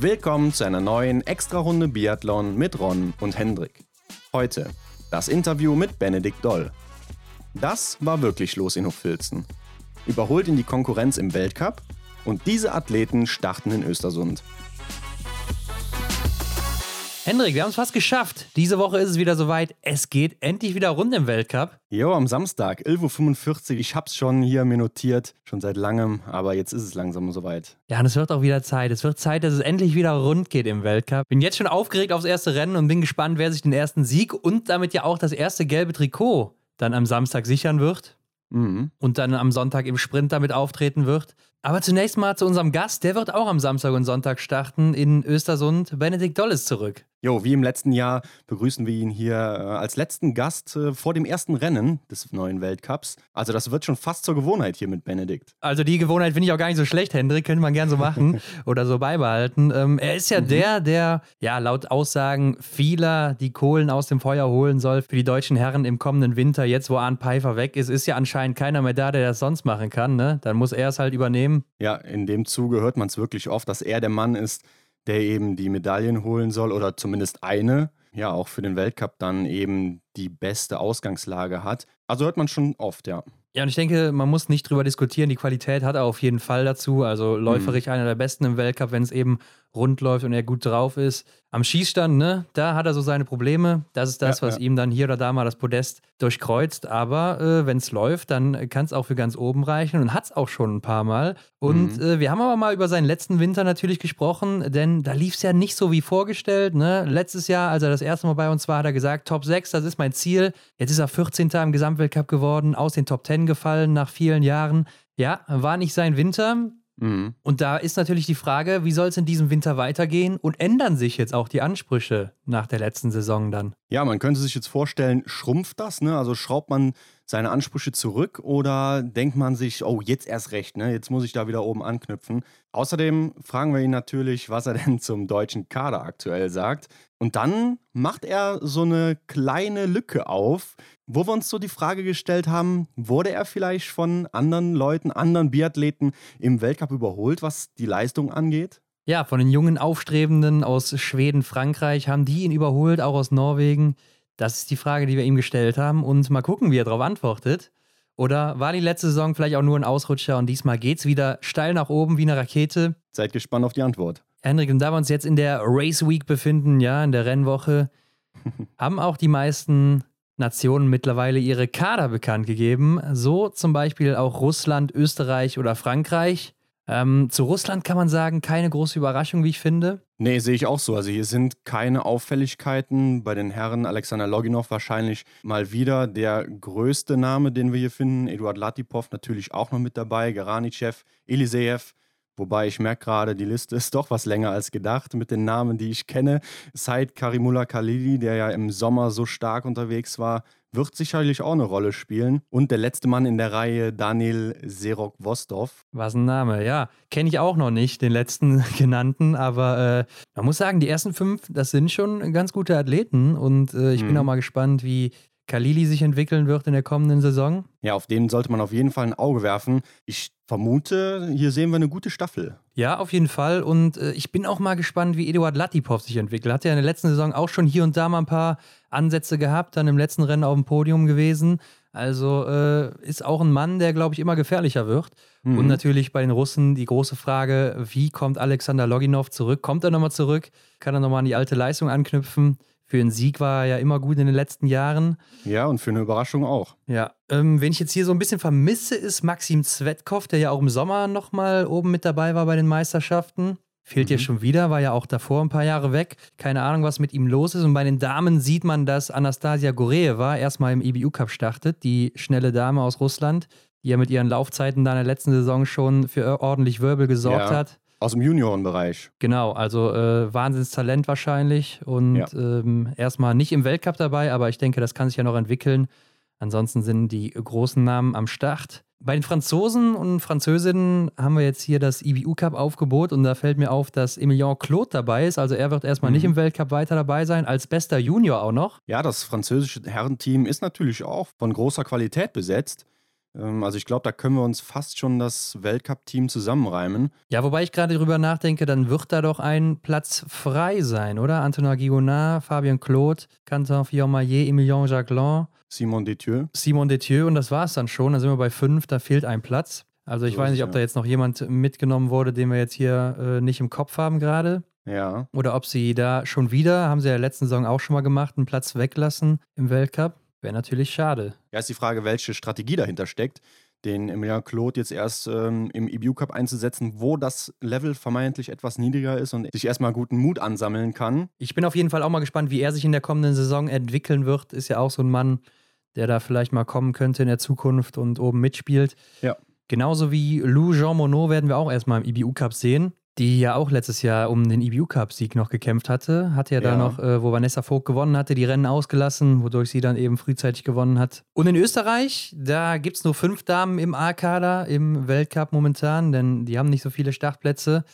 Willkommen zu einer neuen Extra-Runde Biathlon mit Ron und Hendrik. Heute das Interview mit Benedikt Doll. Das war wirklich los in Hochfilzen. Überholt in die Konkurrenz im Weltcup und diese Athleten starten in Östersund. Hendrik, wir haben es fast geschafft. Diese Woche ist es wieder soweit. Es geht endlich wieder rund im Weltcup. Jo, am Samstag, 11.45 Uhr. Ich hab's schon hier mir notiert, schon seit langem, aber jetzt ist es langsam soweit. Ja, und es wird auch wieder Zeit. Es wird Zeit, dass es endlich wieder rund geht im Weltcup. Bin jetzt schon aufgeregt aufs erste Rennen und bin gespannt, wer sich den ersten Sieg und damit ja auch das erste gelbe Trikot dann am Samstag sichern wird. Mhm. Und dann am Sonntag im Sprint damit auftreten wird. Aber zunächst mal zu unserem Gast. Der wird auch am Samstag und Sonntag starten in Östersund. Benedikt Doll ist zurück. Jo, wie im letzten Jahr begrüßen wir ihn hier äh, als letzten Gast äh, vor dem ersten Rennen des neuen Weltcups. Also das wird schon fast zur Gewohnheit hier mit Benedikt. Also die Gewohnheit finde ich auch gar nicht so schlecht, Hendrik. Könnte man gern so machen oder so beibehalten. Ähm, er ist ja Mhm. der, der ja laut Aussagen vieler die Kohlen aus dem Feuer holen soll für die deutschen Herren im kommenden Winter. Jetzt, wo Arndt Pfeiffer weg ist, ist ja anscheinend keiner mehr da, der das sonst machen kann. Ne? Dann muss er es halt übernehmen. Ja, in dem Zuge hört man es wirklich oft, dass er der Mann ist, der eben die Medaillen holen soll oder zumindest eine. Ja, auch für den Weltcup dann eben die beste Ausgangslage hat. Also hört man schon oft, ja. Ja, und ich denke, man muss nicht drüber diskutieren. Die Qualität hat er auf jeden Fall dazu. Also läuferig einer der besten im Weltcup, wenn es eben rund läuft und er gut drauf ist. Am Schießstand, ne, da hat er so seine Probleme. Das ist das, Ja, was ja. ihm dann hier oder da mal das Podest durchkreuzt. Aber äh, wenn es läuft, dann kann es auch für ganz oben reichen und hat es auch schon ein paar Mal. Und äh, wir haben aber mal über seinen letzten Winter natürlich gesprochen, denn da lief es ja nicht so wie vorgestellt. Ne? Letztes Jahr, als er das erste Mal bei uns war, hat er gesagt, Top 6, das ist mein Ziel. Jetzt ist er 14. im Gesamtweltcup geworden, aus den Top 10 gefallen nach vielen Jahren. Ja, war nicht sein Winter. Mhm. Und da ist natürlich die Frage, wie soll es in diesem Winter weitergehen und ändern sich jetzt auch die Ansprüche nach der letzten Saison dann? Ja, man könnte sich jetzt vorstellen, schrumpft das, ne? Also schraubt man seine Ansprüche zurück oder denkt man sich, oh, jetzt erst recht, ne? Jetzt muss ich da wieder oben anknüpfen. Außerdem fragen wir ihn natürlich, was er denn zum deutschen Kader aktuell sagt. Und dann macht er so eine kleine Lücke auf, wo wir uns so die Frage gestellt haben, wurde er vielleicht von anderen Leuten, anderen Biathleten im Weltcup überholt, was die Leistung angeht? Ja, von den jungen Aufstrebenden aus Schweden, Frankreich haben die ihn überholt, auch aus Norwegen. Das ist die Frage, die wir ihm gestellt haben. Und mal gucken, wie er darauf antwortet. Oder war die letzte Saison vielleicht auch nur ein Ausrutscher und diesmal geht's wieder steil nach oben wie eine Rakete? Seid gespannt auf die Antwort. Hendrik, und da wir uns jetzt in der Race Week befinden, ja, in der Rennwoche, haben auch die meisten Nationen mittlerweile ihre Kader bekannt gegeben. So zum Beispiel auch Russland, Österreich oder Frankreich. Ähm, zu Russland kann man sagen, keine große Überraschung, wie ich finde. Nee, sehe ich auch so. Also hier sind keine Auffälligkeiten. Bei den Herren Alexander Loginov wahrscheinlich mal wieder der größte Name, den wir hier finden. Eduard Latipov natürlich auch noch mit dabei. Geranichev, Eliseev. Wobei ich merke gerade, die Liste ist doch was länger als gedacht mit den Namen, die ich kenne. Said Karimullah Khalili, der ja im Sommer so stark unterwegs war, wird sicherlich auch eine Rolle spielen. Und der letzte Mann in der Reihe, Daniel Serok-Vostov. Was ein Name, ja. Kenne ich auch noch nicht, den letzten genannten, aber äh, man muss sagen, die ersten fünf, das sind schon ganz gute Athleten und äh, ich bin Mhm. auch mal gespannt, wie Kalili sich entwickeln wird in der kommenden Saison. Ja, auf den sollte man auf jeden Fall ein Auge werfen. Ich vermute, hier sehen wir eine gute Staffel. Ja, auf jeden Fall. Und äh, ich bin auch mal gespannt, wie Eduard Latipov sich entwickelt. Hat ja in der letzten Saison auch schon hier und da mal ein paar Ansätze gehabt, dann im letzten Rennen auf dem Podium gewesen. Also äh, ist auch ein Mann, der, glaube ich, immer gefährlicher wird. Mhm. Und natürlich bei den Russen die große Frage, wie kommt Alexander Loginov zurück? Kommt er nochmal zurück? Kann er nochmal an die alte Leistung anknüpfen? Für einen Sieg war er ja immer gut in den letzten Jahren. Ja, und für eine Überraschung auch. Ja, ähm, wen ich jetzt hier so ein bisschen vermisse, ist Maxim Zvetkov, der ja auch im Sommer nochmal oben mit dabei war bei den Meisterschaften. Fehlt Mhm. jetzt schon wieder, war ja auch davor ein paar Jahre weg. Keine Ahnung, was mit ihm los ist. Und bei den Damen sieht man, dass Anastasia Goreeva erstmal im IBU-Cup startet, die schnelle Dame aus Russland, die ja mit ihren Laufzeiten da in der letzten Saison schon für ordentlich Wirbel gesorgt Ja. hat. Aus dem Juniorenbereich. Genau, also äh, Wahnsinnstalent wahrscheinlich und Ja. ähm, erstmal nicht im Weltcup dabei, aber ich denke, das kann sich ja noch entwickeln. Ansonsten sind die großen Namen am Start. Bei den Franzosen und Französinnen haben wir jetzt hier das IBU Cup Aufgebot und da fällt mir auf, dass Emilien Claude dabei ist. Also er wird erstmal Mhm. nicht im Weltcup weiter dabei sein, als bester Junior auch noch. Ja, das französische Herrenteam ist natürlich auch von großer Qualität besetzt. Ähm, also ich glaube, da können wir uns fast schon das Weltcup-Team zusammenreimen. Ja, wobei ich gerade drüber nachdenke, dann wird da doch ein Platz frei sein, oder? Antonin Guigonard, Fabien Claude, Quentin Fillon-Maillet, Emilien Jacquelin. Simon Detieu. Simon Detieu und das war es dann schon. Da sind wir bei fünf, da fehlt ein Platz. Also ich so weiß nicht, ob ja. da jetzt noch jemand mitgenommen wurde, den wir jetzt hier äh, nicht im Kopf haben gerade. Ja. Oder ob sie da schon wieder, haben sie ja letzten Saison auch schon mal gemacht, einen Platz weglassen im Weltcup. Wäre natürlich schade. Ja, ist die Frage, welche Strategie dahinter steckt, den Emilien Claude jetzt erst ähm, im EBU Cup einzusetzen, wo das Level vermeintlich etwas niedriger ist und sich erstmal guten Mut ansammeln kann. Ich bin auf jeden Fall auch mal gespannt, wie er sich in der kommenden Saison entwickeln wird. Ist ja auch so ein Mann, der da vielleicht mal kommen könnte in der Zukunft und oben mitspielt. Ja. Genauso wie Lou Jean Monod werden wir auch erstmal im EBU Cup sehen die ja auch letztes Jahr um den EBU Cup Sieg noch gekämpft hatte. Hatte ja, ja. da noch, äh, wo Vanessa Vogt gewonnen hatte, die Rennen ausgelassen, wodurch sie dann eben frühzeitig gewonnen hat. Und in Österreich, da gibt es nur fünf Damen im A-Kader im Weltcup momentan, denn die haben nicht so viele Startplätze.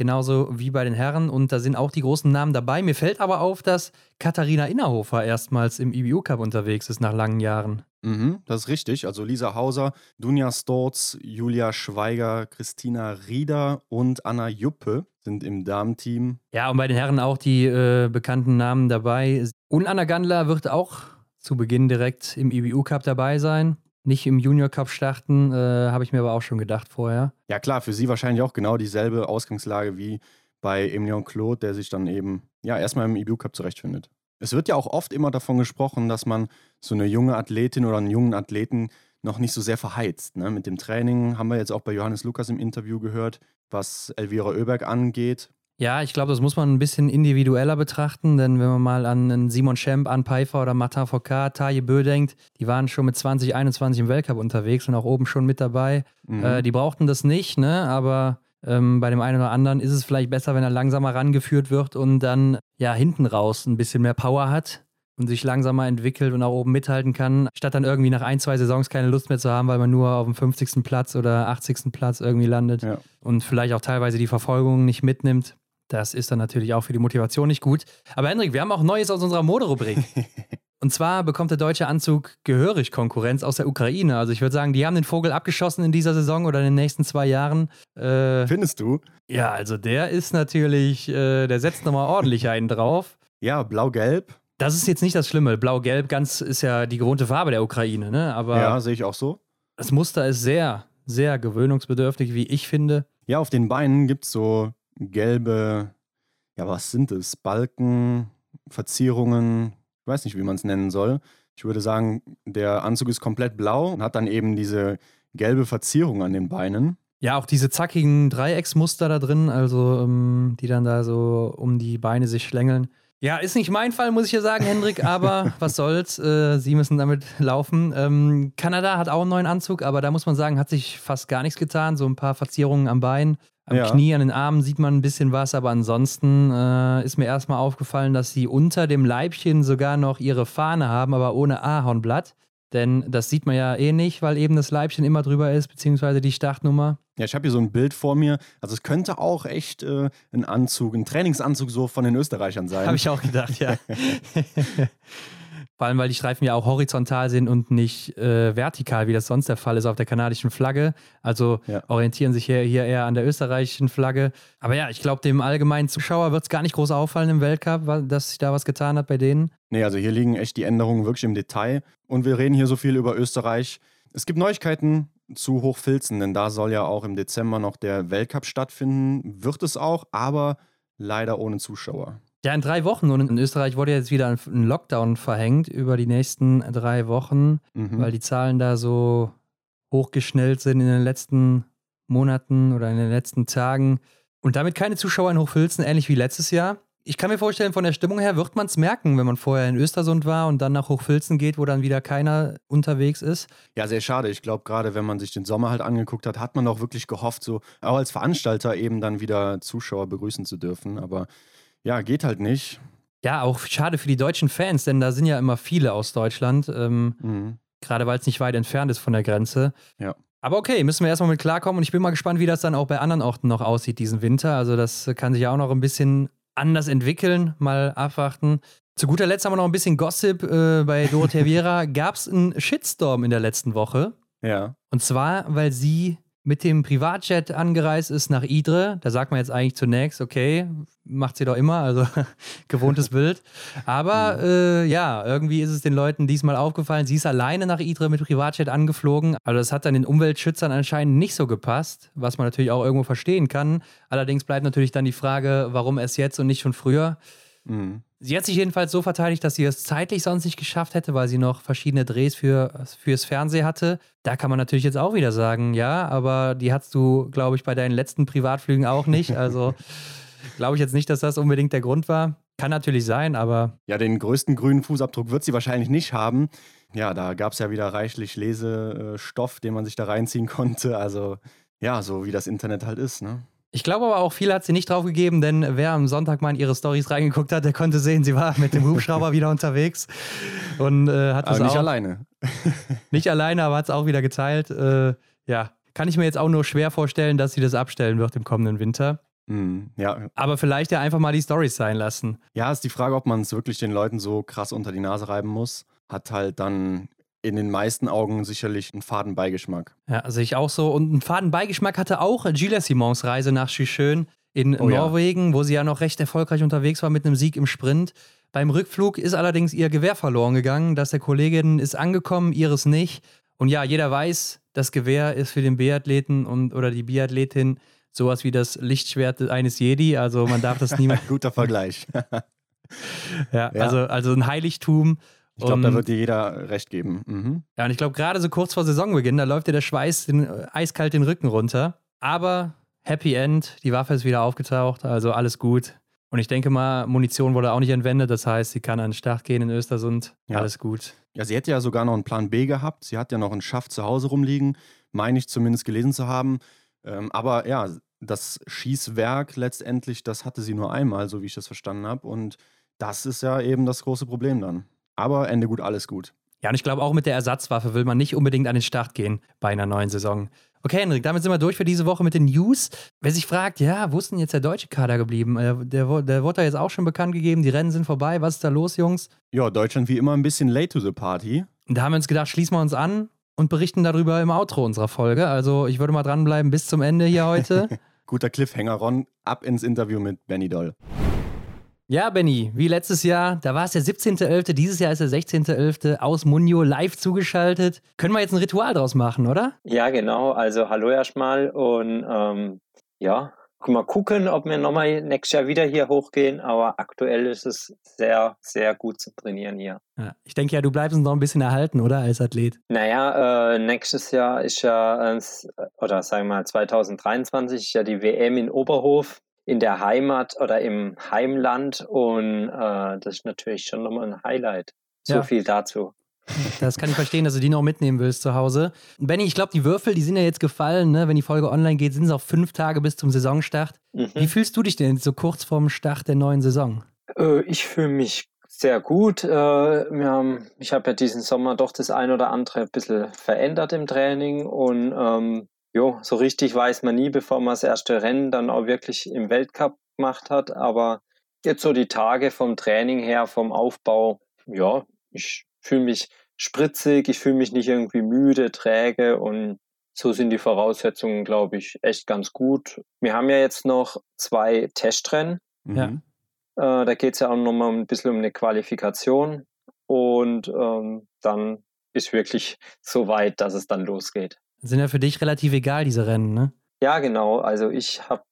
Genauso wie bei den Herren. Und da sind auch die großen Namen dabei. Mir fällt aber auf, dass Katharina Innerhofer erstmals im EBU Cup unterwegs ist nach langen Jahren. Mhm, das ist richtig. Also Lisa Hauser, Dunja Storz, Julia Schweiger, Christina Rieder und Anna Juppe sind im Damenteam. Ja, und bei den Herren auch die äh, bekannten Namen dabei. Und Anna Gandler wird auch zu Beginn direkt im EBU Cup dabei sein. Nicht im Junior Cup starten, äh, habe ich mir aber auch schon gedacht vorher. Ja, klar, für sie wahrscheinlich auch genau dieselbe Ausgangslage wie bei Emilion Claude, der sich dann eben ja erstmal im EBU Cup zurechtfindet. Es wird ja auch oft immer davon gesprochen, dass man so eine junge Athletin oder einen jungen Athleten noch nicht so sehr verheizt. Ne? Mit dem Training haben wir jetzt auch bei Johannes Lukas im Interview gehört, was Elvira Oeberg angeht. Ja, ich glaube, das muss man ein bisschen individueller betrachten, denn wenn man mal an Simon Schemp, an Pfeiffer oder Martin Foucault, Taje Bö denkt, die waren schon mit 2021 im Weltcup unterwegs und auch oben schon mit dabei. Mhm. Äh, die brauchten das nicht, ne? aber ähm, bei dem einen oder anderen ist es vielleicht besser, wenn er langsamer rangeführt wird und dann ja hinten raus ein bisschen mehr Power hat und sich langsamer entwickelt und auch oben mithalten kann, statt dann irgendwie nach ein, zwei Saisons keine Lust mehr zu haben, weil man nur auf dem 50. Platz oder 80. Platz irgendwie landet ja. und vielleicht auch teilweise die Verfolgung nicht mitnimmt. Das ist dann natürlich auch für die Motivation nicht gut. Aber Hendrik, wir haben auch Neues aus unserer Moderubrik. Und zwar bekommt der deutsche Anzug gehörig Konkurrenz aus der Ukraine. Also ich würde sagen, die haben den Vogel abgeschossen in dieser Saison oder in den nächsten zwei Jahren. Äh, Findest du? Ja, also der ist natürlich, äh, der setzt nochmal ordentlich einen drauf. Ja, blau-gelb. Das ist jetzt nicht das Schlimme. Blau-gelb ganz ist ja die gewohnte Farbe der Ukraine, ne? Aber ja, sehe ich auch so. Das Muster ist sehr, sehr gewöhnungsbedürftig, wie ich finde. Ja, auf den Beinen gibt es so gelbe, ja, was sind es? Balken, Verzierungen, ich weiß nicht, wie man es nennen soll. Ich würde sagen, der Anzug ist komplett blau und hat dann eben diese gelbe Verzierung an den Beinen. Ja, auch diese zackigen Dreiecksmuster da drin, also ähm, die dann da so um die Beine sich schlängeln. Ja, ist nicht mein Fall, muss ich ja sagen, Hendrik, aber was soll's. Äh, Sie müssen damit laufen. Ähm, Kanada hat auch einen neuen Anzug, aber da muss man sagen, hat sich fast gar nichts getan. So ein paar Verzierungen am Bein. Am ja. Knie, an den Armen sieht man ein bisschen was, aber ansonsten äh, ist mir erstmal aufgefallen, dass sie unter dem Leibchen sogar noch ihre Fahne haben, aber ohne Ahornblatt. Denn das sieht man ja eh nicht, weil eben das Leibchen immer drüber ist, beziehungsweise die Startnummer. Ja, ich habe hier so ein Bild vor mir. Also es könnte auch echt äh, ein Anzug, ein Trainingsanzug so von den Österreichern sein. Habe ich auch gedacht, ja. Vor allem, weil die Streifen ja auch horizontal sind und nicht äh, vertikal, wie das sonst der Fall ist auf der kanadischen Flagge. Also ja. orientieren sich hier, hier eher an der österreichischen Flagge. Aber ja, ich glaube, dem allgemeinen Zuschauer wird es gar nicht groß auffallen im Weltcup, dass sich da was getan hat bei denen. Nee, also hier liegen echt die Änderungen wirklich im Detail. Und wir reden hier so viel über Österreich. Es gibt Neuigkeiten zu Hochfilzen, denn da soll ja auch im Dezember noch der Weltcup stattfinden. Wird es auch, aber leider ohne Zuschauer. Ja, in drei Wochen. Und in Österreich wurde jetzt wieder ein Lockdown verhängt über die nächsten drei Wochen, mhm. weil die Zahlen da so hochgeschnellt sind in den letzten Monaten oder in den letzten Tagen. Und damit keine Zuschauer in Hochfilzen, ähnlich wie letztes Jahr. Ich kann mir vorstellen, von der Stimmung her wird man es merken, wenn man vorher in Östersund war und dann nach Hochfilzen geht, wo dann wieder keiner unterwegs ist. Ja, sehr schade. Ich glaube, gerade wenn man sich den Sommer halt angeguckt hat, hat man auch wirklich gehofft, so auch als Veranstalter eben dann wieder Zuschauer begrüßen zu dürfen. Aber ja, geht halt nicht. Ja, auch schade für die deutschen Fans, denn da sind ja immer viele aus Deutschland. Ähm, mhm. Gerade weil es nicht weit entfernt ist von der Grenze. Ja. Aber okay, müssen wir erstmal mit klarkommen und ich bin mal gespannt, wie das dann auch bei anderen Orten noch aussieht diesen Winter. Also das kann sich ja auch noch ein bisschen anders entwickeln. Mal abwarten. Zu guter Letzt haben wir noch ein bisschen Gossip. Äh, bei Dorothea Viera gab es einen Shitstorm in der letzten Woche. Ja. Und zwar, weil sie mit dem Privatjet angereist ist nach Idre. Da sagt man jetzt eigentlich zunächst, okay, macht sie doch immer, also gewohntes Bild. Aber äh, ja, irgendwie ist es den Leuten diesmal aufgefallen, sie ist alleine nach Idre mit Privatjet angeflogen. Also das hat dann den Umweltschützern anscheinend nicht so gepasst, was man natürlich auch irgendwo verstehen kann. Allerdings bleibt natürlich dann die Frage, warum erst jetzt und nicht schon früher. Mhm. Sie hat sich jedenfalls so verteidigt, dass sie es zeitlich sonst nicht geschafft hätte, weil sie noch verschiedene Drehs für, fürs Fernsehen hatte. Da kann man natürlich jetzt auch wieder sagen, ja, aber die hattest du, glaube ich, bei deinen letzten Privatflügen auch nicht. Also glaube ich jetzt nicht, dass das unbedingt der Grund war. Kann natürlich sein, aber. Ja, den größten grünen Fußabdruck wird sie wahrscheinlich nicht haben. Ja, da gab es ja wieder reichlich Lesestoff, den man sich da reinziehen konnte. Also ja, so wie das Internet halt ist, ne? Ich glaube aber auch, viel hat sie nicht drauf gegeben, denn wer am Sonntag mal in ihre Stories reingeguckt hat, der konnte sehen, sie war mit dem Hubschrauber wieder unterwegs und äh, hat aber das nicht auch, alleine. nicht alleine, aber hat es auch wieder geteilt. Äh, ja, kann ich mir jetzt auch nur schwer vorstellen, dass sie das abstellen wird im kommenden Winter. Mm, ja. Aber vielleicht ja einfach mal die Stories sein lassen. Ja, ist die Frage, ob man es wirklich den Leuten so krass unter die Nase reiben muss. Hat halt dann in den meisten Augen sicherlich einen Fadenbeigeschmack. Ja, sehe ich auch so. Und einen Fadenbeigeschmack hatte auch Gilles Simons Reise nach Chichön in oh, Norwegen, ja. wo sie ja noch recht erfolgreich unterwegs war mit einem Sieg im Sprint. Beim Rückflug ist allerdings ihr Gewehr verloren gegangen. dass der Kollegin ist angekommen, ihres nicht. Und ja, jeder weiß, das Gewehr ist für den Biathleten und oder die Biathletin sowas wie das Lichtschwert eines Jedi. Also man darf das niemals. Guter Vergleich. ja, ja, Also, also ein Heiligtum. Ich glaube, da wird dir jeder recht geben. Mhm. Ja, und ich glaube, gerade so kurz vor Saisonbeginn, da läuft dir der Schweiß den, äh, eiskalt den Rücken runter. Aber Happy End, die Waffe ist wieder aufgetaucht, also alles gut. Und ich denke mal, Munition wurde auch nicht entwendet, das heißt, sie kann an den Start gehen in Östersund. Ja. Alles gut. Ja, sie hätte ja sogar noch einen Plan B gehabt. Sie hat ja noch einen Schaft zu Hause rumliegen, meine ich zumindest gelesen zu haben. Ähm, aber ja, das Schießwerk letztendlich, das hatte sie nur einmal, so wie ich das verstanden habe. Und das ist ja eben das große Problem dann. Aber Ende gut, alles gut. Ja, und ich glaube, auch mit der Ersatzwaffe will man nicht unbedingt an den Start gehen bei einer neuen Saison. Okay, Henrik, damit sind wir durch für diese Woche mit den News. Wer sich fragt, ja, wo ist denn jetzt der deutsche Kader geblieben? Äh, der, der wurde da jetzt auch schon bekannt gegeben, die Rennen sind vorbei. Was ist da los, Jungs? Ja, Deutschland wie immer ein bisschen late to the party. Und da haben wir uns gedacht, schließen wir uns an und berichten darüber im Outro unserer Folge. Also ich würde mal dranbleiben bis zum Ende hier heute. Guter Cliffhanger, Ron. Ab ins Interview mit Benny Doll. Ja, Benny, wie letztes Jahr, da war es der 17.11., dieses Jahr ist der 16.11. aus Munio live zugeschaltet. Können wir jetzt ein Ritual draus machen, oder? Ja, genau. Also hallo erstmal und ähm, ja, mal gucken, ob wir nochmal nächstes Jahr wieder hier hochgehen, aber aktuell ist es sehr, sehr gut zu trainieren hier. Ja, ich denke ja, du bleibst uns noch ein bisschen erhalten, oder, als Athlet? Naja, äh, nächstes Jahr ist ja, äh, oder sagen wir mal 2023, ist ja die WM in Oberhof in der Heimat oder im Heimland und äh, das ist natürlich schon nochmal ein Highlight. So ja. viel dazu. Das kann ich verstehen, dass du die noch mitnehmen willst zu Hause. Benny, ich glaube, die Würfel, die sind ja jetzt gefallen. Ne? Wenn die Folge online geht, sind es auch fünf Tage bis zum Saisonstart. Mhm. Wie fühlst du dich denn so kurz vorm Start der neuen Saison? Äh, ich fühle mich sehr gut. Äh, haben, ich habe ja diesen Sommer doch das ein oder andere ein bisschen verändert im Training und ähm, jo, so richtig weiß man nie, bevor man das erste Rennen dann auch wirklich im Weltcup gemacht hat. Aber jetzt so die Tage vom Training her, vom Aufbau, ja, ich fühle mich spritzig, ich fühle mich nicht irgendwie müde, träge und so sind die Voraussetzungen, glaube ich, echt ganz gut. Wir haben ja jetzt noch zwei Testrennen. Ja. Äh, da geht es ja auch nochmal ein bisschen um eine Qualifikation und ähm, dann ist wirklich so weit, dass es dann losgeht. Sind ja für dich relativ egal, diese Rennen, ne? Ja, genau. Also ich habe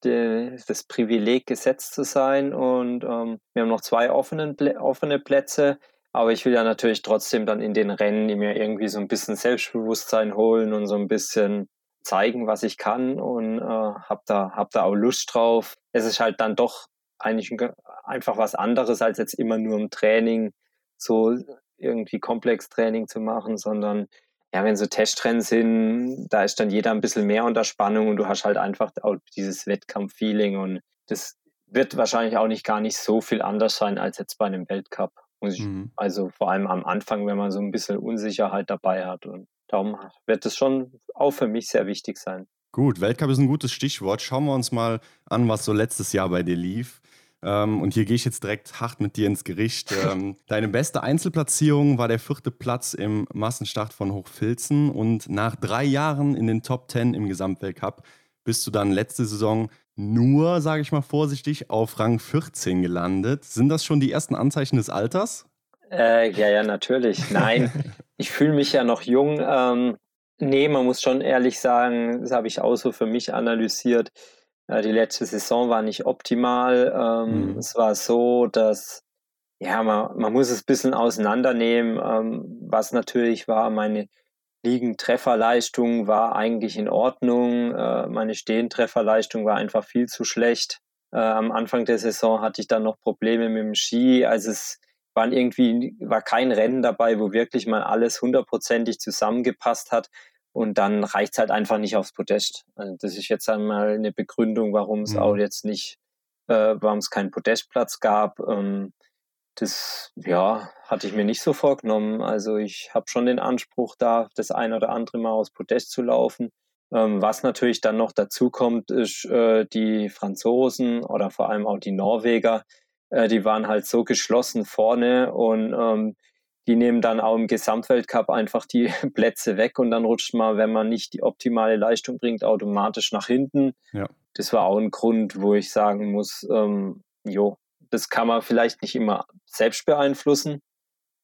das Privileg, gesetzt zu sein und ähm, wir haben noch zwei offenen, offene Plätze. Aber ich will ja natürlich trotzdem dann in den Rennen mir irgendwie so ein bisschen Selbstbewusstsein holen und so ein bisschen zeigen, was ich kann und äh, habe da, hab da auch Lust drauf. Es ist halt dann doch eigentlich einfach was anderes, als jetzt immer nur im Training so irgendwie Komplextraining zu machen, sondern ja, wenn so Testrennen sind, da ist dann jeder ein bisschen mehr unter Spannung und du hast halt einfach auch dieses Wettkampf-Feeling und das wird wahrscheinlich auch nicht gar nicht so viel anders sein als jetzt bei einem Weltcup. Mhm. Also vor allem am Anfang, wenn man so ein bisschen Unsicherheit dabei hat und darum wird es schon auch für mich sehr wichtig sein. Gut, Weltcup ist ein gutes Stichwort. Schauen wir uns mal an, was so letztes Jahr bei dir lief. Ähm, und hier gehe ich jetzt direkt hart mit dir ins Gericht. Ähm, deine beste Einzelplatzierung war der vierte Platz im Massenstart von Hochfilzen. Und nach drei Jahren in den Top Ten im Gesamtweltcup bist du dann letzte Saison nur, sage ich mal vorsichtig, auf Rang 14 gelandet. Sind das schon die ersten Anzeichen des Alters? Äh, ja, ja, natürlich. Nein, ich fühle mich ja noch jung. Ähm, nee, man muss schon ehrlich sagen, das habe ich auch so für mich analysiert. Äh, die letzte Saison war nicht optimal. Ähm, mhm. Es war so, dass, ja, man, man muss es ein bisschen auseinandernehmen. Ähm, was natürlich war, meine Liegentrefferleistung war eigentlich in Ordnung. Äh, meine Stehentrefferleistung war einfach viel zu schlecht. Äh, am Anfang der Saison hatte ich dann noch Probleme mit dem Ski. Also es waren irgendwie, war kein Rennen dabei, wo wirklich mal alles hundertprozentig zusammengepasst hat. Und dann reicht es halt einfach nicht aufs Podest. Also das ist jetzt einmal eine Begründung, warum es mhm. auch jetzt nicht, äh, warum es keinen Podestplatz gab. Ähm, das, ja, hatte ich mir nicht so vorgenommen. Also ich habe schon den Anspruch, da das ein oder andere Mal aufs Podest zu laufen. Ähm, was natürlich dann noch dazu kommt, ist äh, die Franzosen oder vor allem auch die Norweger, äh, die waren halt so geschlossen vorne und ähm, die nehmen dann auch im Gesamtweltcup einfach die Plätze weg und dann rutscht man, wenn man nicht die optimale Leistung bringt, automatisch nach hinten. Ja. Das war auch ein Grund, wo ich sagen muss, ähm, jo, das kann man vielleicht nicht immer selbst beeinflussen,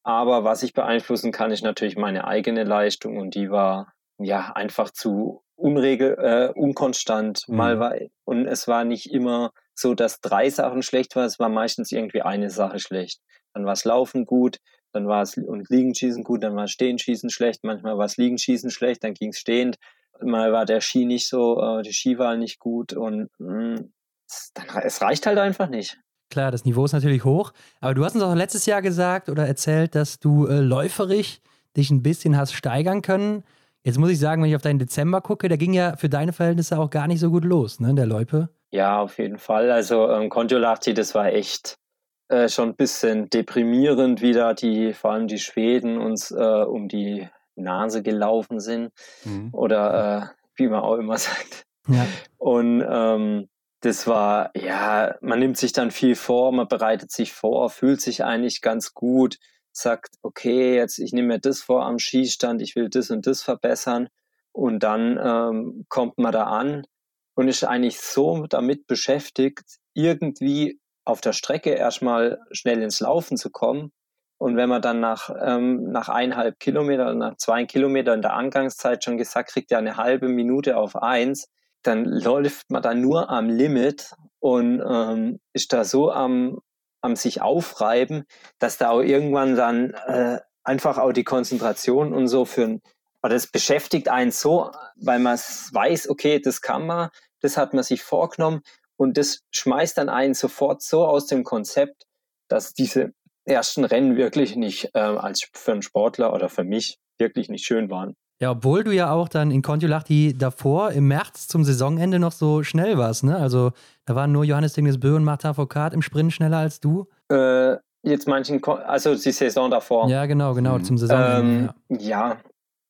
aber was ich beeinflussen kann, ist natürlich meine eigene Leistung und die war ja einfach zu unregel, äh, unkonstant. Mhm. Mal war, und es war nicht immer so, dass drei Sachen schlecht waren, es war meistens irgendwie eine Sache schlecht. Dann war es Laufen gut, dann war es und Liegenschießen gut, dann war Stehenschießen schlecht, manchmal war es Liegenschießen schlecht, dann ging es stehend. Mal war der Ski nicht so, äh, die Skiwahl nicht gut und mh, mm, es, dann, es reicht halt einfach nicht. Klar, das Niveau ist natürlich hoch. Aber du hast uns auch letztes Jahr gesagt oder erzählt, dass du äh, läuferig dich ein bisschen hast steigern können. Jetzt muss ich sagen, wenn ich auf deinen Dezember gucke, der ging ja für deine Verhältnisse auch gar nicht so gut los, ne, der Loipe. Ja, auf jeden Fall. Also ähm, Kontiolahti, das war echt äh, schon ein bisschen deprimierend, wie da die, vor allem die Schweden uns äh, um die Nase gelaufen sind. Mhm. Oder äh, wie man auch immer sagt. Ja. Und ähm, das war, ja, man nimmt sich dann viel vor, man bereitet sich vor, fühlt sich eigentlich ganz gut, sagt, okay, jetzt ich nehme mir das vor am Skistand, ich will das und das verbessern. Und dann ähm, kommt man da an und ist eigentlich so damit beschäftigt, irgendwie auf der Strecke erstmal schnell ins Laufen zu kommen. Und wenn man dann nach, ähm, nach eineinhalb Kilometer, nach zwei Kilometern in der Angangszeit schon gesagt kriegt, ja eine halbe Minute auf eins, dann läuft man da nur am Limit und ähm, ist da so am, am sich aufreiben, dass da auch irgendwann dann äh, einfach auch die Konzentration und so für ein, das beschäftigt einen so, weil man weiß, okay, das kann man, das hat man sich vorgenommen und das schmeißt dann einen sofort so aus dem Konzept, dass diese ersten Rennen wirklich nicht äh, als für einen Sportler oder für mich wirklich nicht schön waren. Ja, obwohl du ja auch dann in Kontiolahti davor im März zum Saisonende noch so schnell warst, ne? Also da waren nur Johannes Dingesbö und Martin Foucault im Sprint schneller als du. Äh, jetzt manchen, also die Saison davor. Ja, genau, genau, zum Saisonende. Ähm, ja. ja.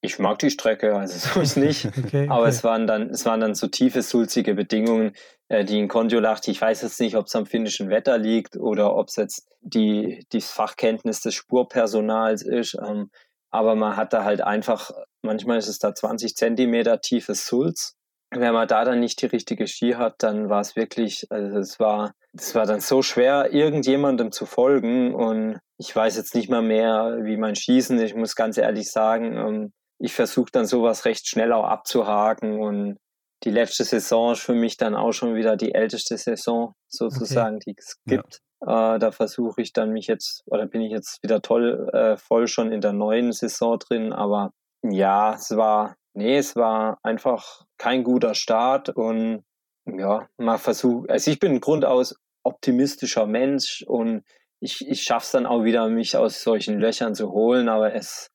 Ich mag die Strecke, also so ist nicht. okay, Aber es waren dann, es waren dann so tiefe, sulzige Bedingungen, äh, die in Kontiolahti, ich weiß jetzt nicht, ob es am finnischen Wetter liegt oder ob es jetzt die, die Fachkenntnis des Spurpersonals ist. Ähm, aber man hat da halt einfach, manchmal ist es da 20 Zentimeter tiefes Sulz. Wenn man da dann nicht die richtige Ski hat, dann war es wirklich, also es war, es war dann so schwer, irgendjemandem zu folgen und ich weiß jetzt nicht mal mehr, wie mein Schießen, ich muss ganz ehrlich sagen, ähm, ich versuche dann sowas recht schnell auch abzuhaken und die letzte Saison ist für mich dann auch schon wieder die älteste Saison sozusagen, okay. die es gibt. Äh, da versuche ich dann mich jetzt, oder bin ich jetzt wieder toll, äh, voll schon in der neuen Saison drin. Aber ja, es war, nee, es war einfach kein guter Start und ja, mal versucht, also ich bin ein grundaus optimistischer Mensch und ich, ich schaffe es dann auch wieder, mich aus solchen Löchern zu holen, aber es,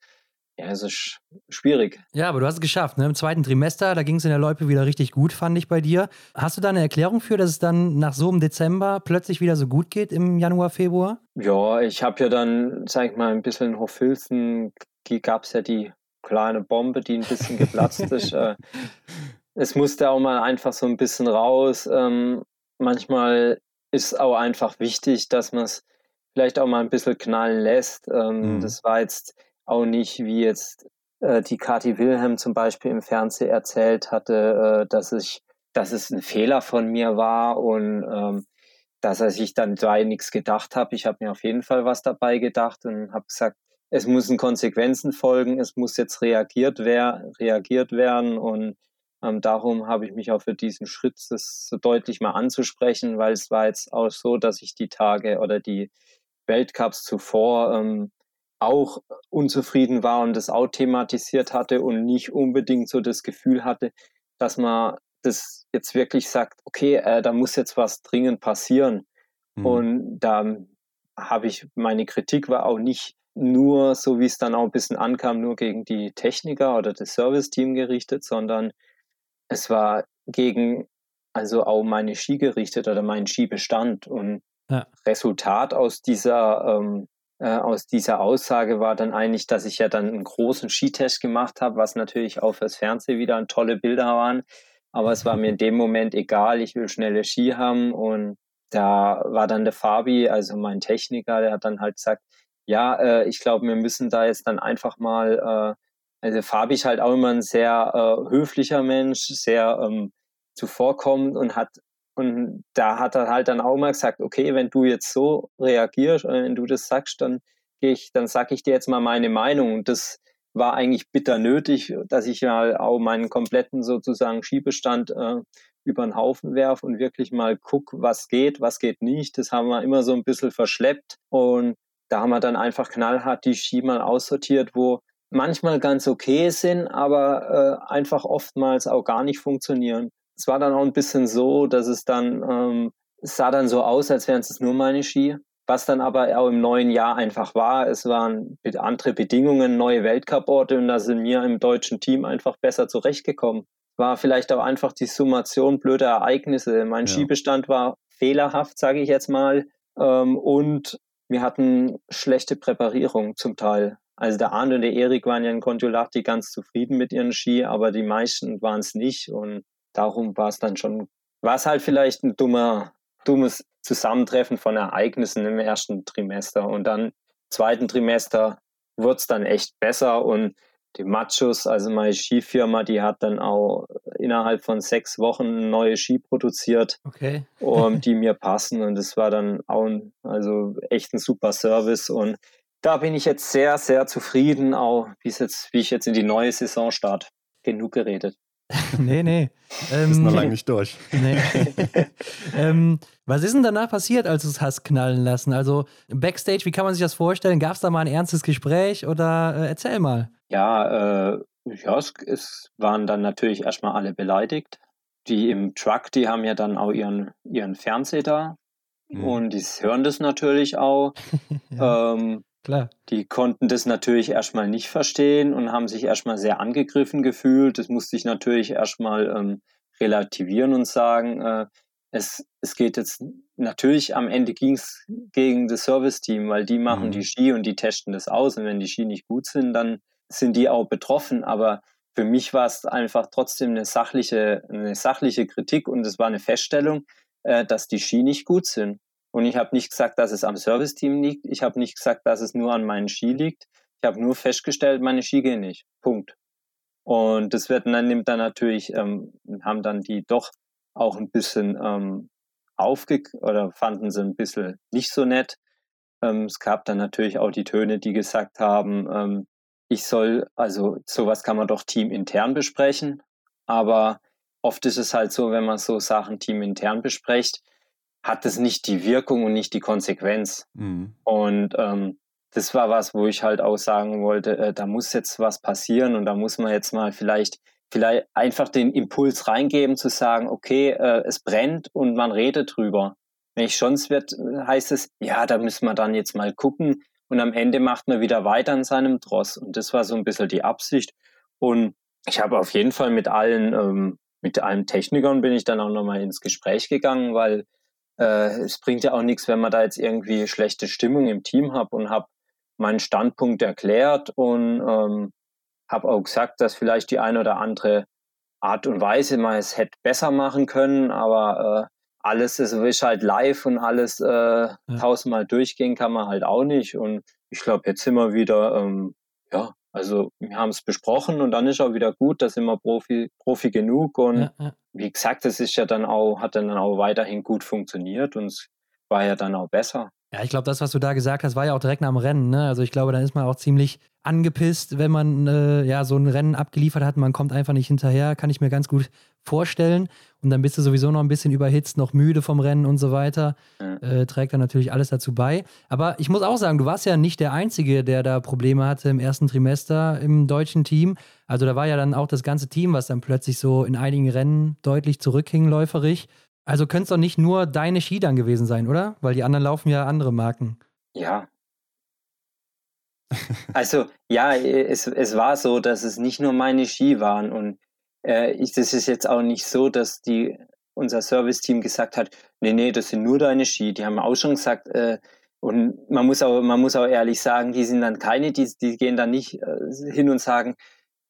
ja, es ist schwierig. Ja, aber du hast es geschafft. Ne? Im zweiten Trimester, da ging es in der Loipe wieder richtig gut, fand ich bei dir. Hast du da eine Erklärung für, dass es dann nach so einem Dezember plötzlich wieder so gut geht im Januar, Februar? Ja, ich habe ja dann, sag ich mal, ein bisschen in Hochfilzen gab es ja die kleine Bombe, die ein bisschen geplatzt ist. Äh, es musste auch mal einfach so ein bisschen raus. Ähm, manchmal ist auch einfach wichtig, dass man es vielleicht auch mal ein bisschen knallen lässt. Ähm, mhm. Das war jetzt auch nicht, wie jetzt äh, die Kati Wilhelm zum Beispiel im Fernsehen erzählt hatte, äh, dass ich, dass es ein Fehler von mir war und ähm, dass er sich dann dabei nichts gedacht hat. Ich habe mir auf jeden Fall was dabei gedacht und habe gesagt, es müssen Konsequenzen folgen, es muss jetzt reagiert, wer, reagiert werden und ähm, darum habe ich mich auch für diesen Schritt, das so deutlich mal anzusprechen, weil es war jetzt auch so, dass ich die Tage oder die Weltcups zuvor ähm, auch unzufrieden war und das auch thematisiert hatte und nicht unbedingt so das Gefühl hatte, dass man das jetzt wirklich sagt, okay, äh, da muss jetzt was dringend passieren. Mhm. Und da habe ich, meine Kritik war auch nicht nur, so wie es dann auch ein bisschen ankam, nur gegen die Techniker oder das Service-Team gerichtet, sondern es war gegen also auch meine Ski gerichtet oder meinen Skibestand. Und ja. Resultat aus dieser, ähm, äh, aus dieser Aussage war dann eigentlich, dass ich ja dann einen großen Skitest gemacht habe, was natürlich auch fürs Fernsehen wieder tolle Bilder waren. Aber es war mir in dem Moment egal, ich will schnelle Ski haben. Und da war dann der Fabi, also mein Techniker, der hat dann halt gesagt, ja, äh, ich glaube, wir müssen da jetzt dann einfach mal, äh, also Fabi ist halt auch immer ein sehr äh, höflicher Mensch, sehr ähm, zuvorkommend und hat und da hat er halt dann auch mal gesagt, okay, wenn du jetzt so reagierst, wenn du das sagst, dann gehe ich, dann sage ich dir jetzt mal meine Meinung. Und das war eigentlich bitter nötig, dass ich mal auch meinen kompletten sozusagen Skibestand äh, über den Haufen werfe und wirklich mal guck, was geht, was geht nicht. Das haben wir immer so ein bisschen verschleppt und da haben wir dann einfach knallhart die Ski mal aussortiert, wo manchmal ganz okay sind, aber äh, einfach oftmals auch gar nicht funktionieren. Es war dann auch ein bisschen so, dass es dann, ähm, es sah dann so aus, als wären es nur meine Ski. Was dann aber auch im neuen Jahr einfach war, es waren andere Bedingungen, neue Weltcuporte und da sind wir im deutschen Team einfach besser zurechtgekommen. War vielleicht auch einfach die Summation blöder Ereignisse. Mein ja. Skibestand war fehlerhaft, sage ich jetzt mal. Ähm, und wir hatten schlechte Präparierung zum Teil. Also der Arne und der Erik waren ja in Kontiolahti ganz zufrieden mit ihren Ski, aber die meisten waren es nicht. Und darum war es dann schon, war es halt vielleicht ein dummer, dummes Zusammentreffen von Ereignissen im ersten Trimester. Und dann im zweiten Trimester wurde es dann echt besser und die Machos, also meine Skifirma, die hat dann auch innerhalb von sechs Wochen neue Ski produziert, okay. um, die mir passen. Und das war dann auch ein, also echt ein super Service. Und da bin ich jetzt sehr, sehr zufrieden, auch wie, jetzt, wie ich jetzt in die neue Saison starte. Genug geredet. nee, nee. Ähm, ist noch lange nicht durch. Nee. ähm, was ist denn danach passiert, als du es hast knallen lassen? Also Backstage, wie kann man sich das vorstellen? Gab es da mal ein ernstes Gespräch oder äh, erzähl mal. Ja, äh, ja es, es, waren dann natürlich erstmal alle beleidigt. Die im Truck, die haben ja dann auch ihren, ihren Fernseher da. Mhm. Und die hören das natürlich auch. ja. ähm, Klar. Die konnten das natürlich erstmal nicht verstehen und haben sich erstmal sehr angegriffen gefühlt. Das musste ich natürlich erstmal ähm, relativieren und sagen, äh, es, es geht jetzt natürlich am Ende ging es gegen das Service-Team, weil die machen mhm. die Ski und die testen das aus. Und wenn die Ski nicht gut sind, dann sind die auch betroffen. Aber für mich war es einfach trotzdem eine sachliche, eine sachliche Kritik und es war eine Feststellung, äh, dass die Ski nicht gut sind. Und ich habe nicht gesagt, dass es am Serviceteam liegt. Ich habe nicht gesagt, dass es nur an meinen Ski liegt. Ich habe nur festgestellt, meine Ski gehen nicht. Punkt. Und das wird dann nimmt dann natürlich, ähm, haben dann die doch auch ein bisschen ähm, aufge oder fanden sie ein bisschen nicht so nett. Ähm, es gab dann natürlich auch die Töne, die gesagt haben, ähm, ich soll, also sowas kann man doch teamintern besprechen. Aber oft ist es halt so, wenn man so Sachen teamintern bespricht, hat es nicht die Wirkung und nicht die Konsequenz. Mhm. Und ähm, das war was, wo ich halt auch sagen wollte, äh, da muss jetzt was passieren und da muss man jetzt mal vielleicht vielleicht einfach den Impuls reingeben zu sagen, okay, äh, es brennt und man redet drüber. Wenn ich sonst wird, heißt es, ja, da müssen wir dann jetzt mal gucken und am Ende macht man wieder weiter an seinem Dross. Und das war so ein bisschen die Absicht. Und ich habe auf jeden Fall mit allen, ähm, mit allen Technikern bin ich dann auch nochmal ins Gespräch gegangen, weil äh, es bringt ja auch nichts, wenn man da jetzt irgendwie schlechte Stimmung im Team hat und habe meinen Standpunkt erklärt und ähm, habe auch gesagt, dass vielleicht die eine oder andere Art und Weise man es hätte besser machen können, aber äh, alles ist, ist halt live und alles äh, ja. tausendmal durchgehen kann man halt auch nicht. Und ich glaube, jetzt sind wir wieder, ähm, ja, also wir haben es besprochen und dann ist auch wieder gut, da sind wir Profi, Profi genug. Und ja, ja. wie gesagt, es ist ja dann auch, hat dann auch weiterhin gut funktioniert und es war ja dann auch besser. Ja, ich glaube, das, was du da gesagt hast, war ja auch direkt nach dem Rennen. Ne? Also ich glaube, dann ist man auch ziemlich angepisst, wenn man äh, ja so ein Rennen abgeliefert hat. Man kommt einfach nicht hinterher, kann ich mir ganz gut vorstellen. Und dann bist du sowieso noch ein bisschen überhitzt, noch müde vom Rennen und so weiter. Äh, trägt dann natürlich alles dazu bei. Aber ich muss auch sagen, du warst ja nicht der Einzige, der da Probleme hatte im ersten Trimester im deutschen Team. Also da war ja dann auch das ganze Team, was dann plötzlich so in einigen Rennen deutlich zurückhing läuferig. Also könnte es doch nicht nur deine Ski dann gewesen sein, oder? Weil die anderen laufen ja andere Marken. Ja. also ja, es, es war so, dass es nicht nur meine Ski waren und äh, das ist jetzt auch nicht so, dass die unser Serviceteam gesagt hat, nee, nee, das sind nur deine Ski. Die haben auch schon gesagt, äh, und man muss auch, man muss auch ehrlich sagen, die sind dann keine, die, die gehen dann nicht äh, hin und sagen,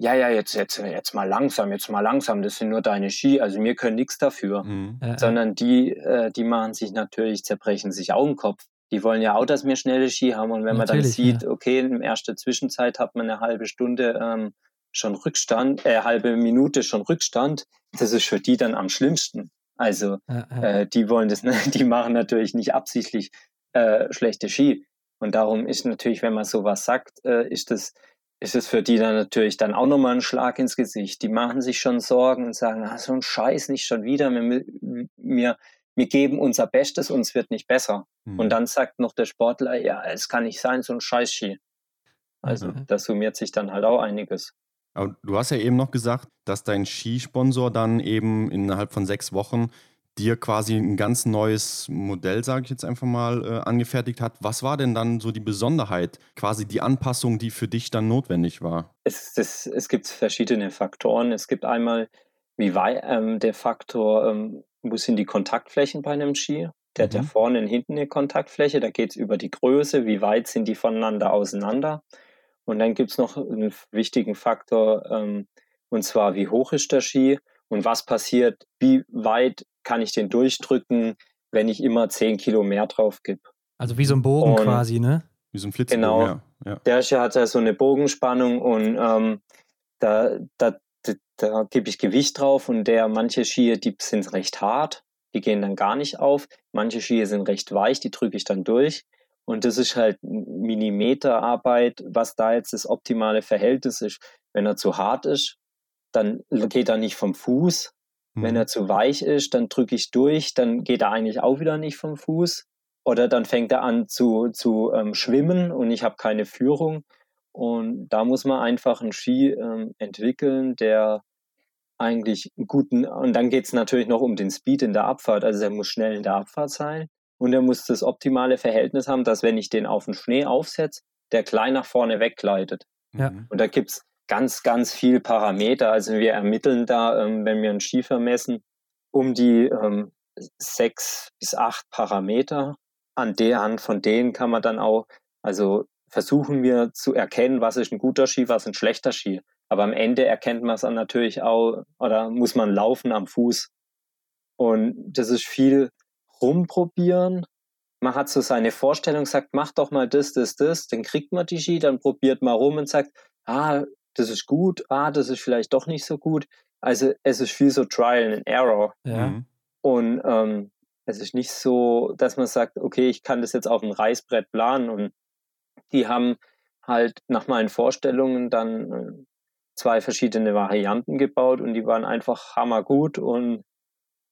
ja, ja, jetzt, jetzt, jetzt mal langsam, jetzt mal langsam, das sind nur deine Ski, also wir können nichts dafür. Mhm. Sondern die, äh, die machen sich natürlich, zerbrechen sich auch den Kopf. Die wollen ja auch, dass wir schnelle Ski haben. Und wenn natürlich, man dann sieht, ja. okay, in der ersten Zwischenzeit hat man eine halbe Stunde ähm, schon Rückstand, äh, halbe Minute schon Rückstand, das ist für die dann am schlimmsten. Also ja, ja. Äh, die wollen das, die machen natürlich nicht absichtlich äh, schlechte Ski. Und darum ist natürlich, wenn man sowas sagt, äh, ist das ist es für die dann natürlich dann auch nochmal ein Schlag ins Gesicht. Die machen sich schon Sorgen und sagen, ah, so ein Scheiß nicht schon wieder. Wir, wir, wir geben unser Bestes und es wird nicht besser. Mhm. Und dann sagt noch der Sportler, ja, es kann nicht sein, so ein Scheiß-Ski. Also mhm. da summiert sich dann halt auch einiges. Aber du hast ja eben noch gesagt, dass dein Skisponsor dann eben innerhalb von sechs Wochen dir quasi ein ganz neues Modell, sage ich jetzt einfach mal, äh, angefertigt hat. Was war denn dann so die Besonderheit, quasi die Anpassung, die für dich dann notwendig war? Es, es, es gibt verschiedene Faktoren. Es gibt einmal, wie weit ähm, der Faktor, ähm, wo sind die Kontaktflächen bei einem Ski? Der mhm. hat ja mhm. vorne und hinten eine Kontaktfläche, da geht es über die Größe, wie weit sind die voneinander auseinander. Und dann gibt es noch einen wichtigen Faktor, ähm, und zwar, wie hoch ist der Ski und was passiert, wie weit kann ich den durchdrücken, wenn ich immer 10 Kilo mehr drauf gebe. Also wie so ein Bogen und quasi, ne? Wie so ein Flitzebogen, genau, ja. ja. Der Ski hat ja so eine Bogenspannung und ähm, da, da, da, da gebe ich Gewicht drauf und der manche Skier, die sind recht hart, die gehen dann gar nicht auf. Manche Skier sind recht weich, die drücke ich dann durch. Und das ist halt Millimeterarbeit, was da jetzt das optimale Verhältnis ist. Wenn er zu hart ist, dann geht er nicht vom Fuß, wenn er mhm. zu weich ist, dann drücke ich durch, dann geht er eigentlich auch wieder nicht vom Fuß. Oder dann fängt er an zu, zu ähm, schwimmen und ich habe keine Führung. Und da muss man einfach einen Ski ähm, entwickeln, der eigentlich einen guten, und dann geht es natürlich noch um den Speed in der Abfahrt. Also er muss schnell in der Abfahrt sein und er muss das optimale Verhältnis haben, dass wenn ich den auf den Schnee aufsetze, der klein nach vorne weggleitet. Ja. Und da gibt es ganz, ganz viel Parameter. Also wir ermitteln da, ähm, wenn wir einen Schiefer messen, um die ähm, sechs bis acht Parameter. An der Hand von denen kann man dann auch, also versuchen wir zu erkennen, was ist ein guter Ski, was ist ein schlechter Ski. Aber am Ende erkennt man es dann natürlich auch, oder muss man laufen am Fuß. Und das ist viel rumprobieren. Man hat so seine Vorstellung, sagt, mach doch mal das, das, das, dann kriegt man die Ski, dann probiert man rum und sagt, ah, das ist gut, ah, das ist vielleicht doch nicht so gut. Also es ist viel so Trial and Error. Ja. Mhm. Und ähm, es ist nicht so, dass man sagt, okay, ich kann das jetzt auf dem Reißbrett planen. Und die haben halt nach meinen Vorstellungen dann äh, zwei verschiedene Varianten gebaut und die waren einfach hammergut und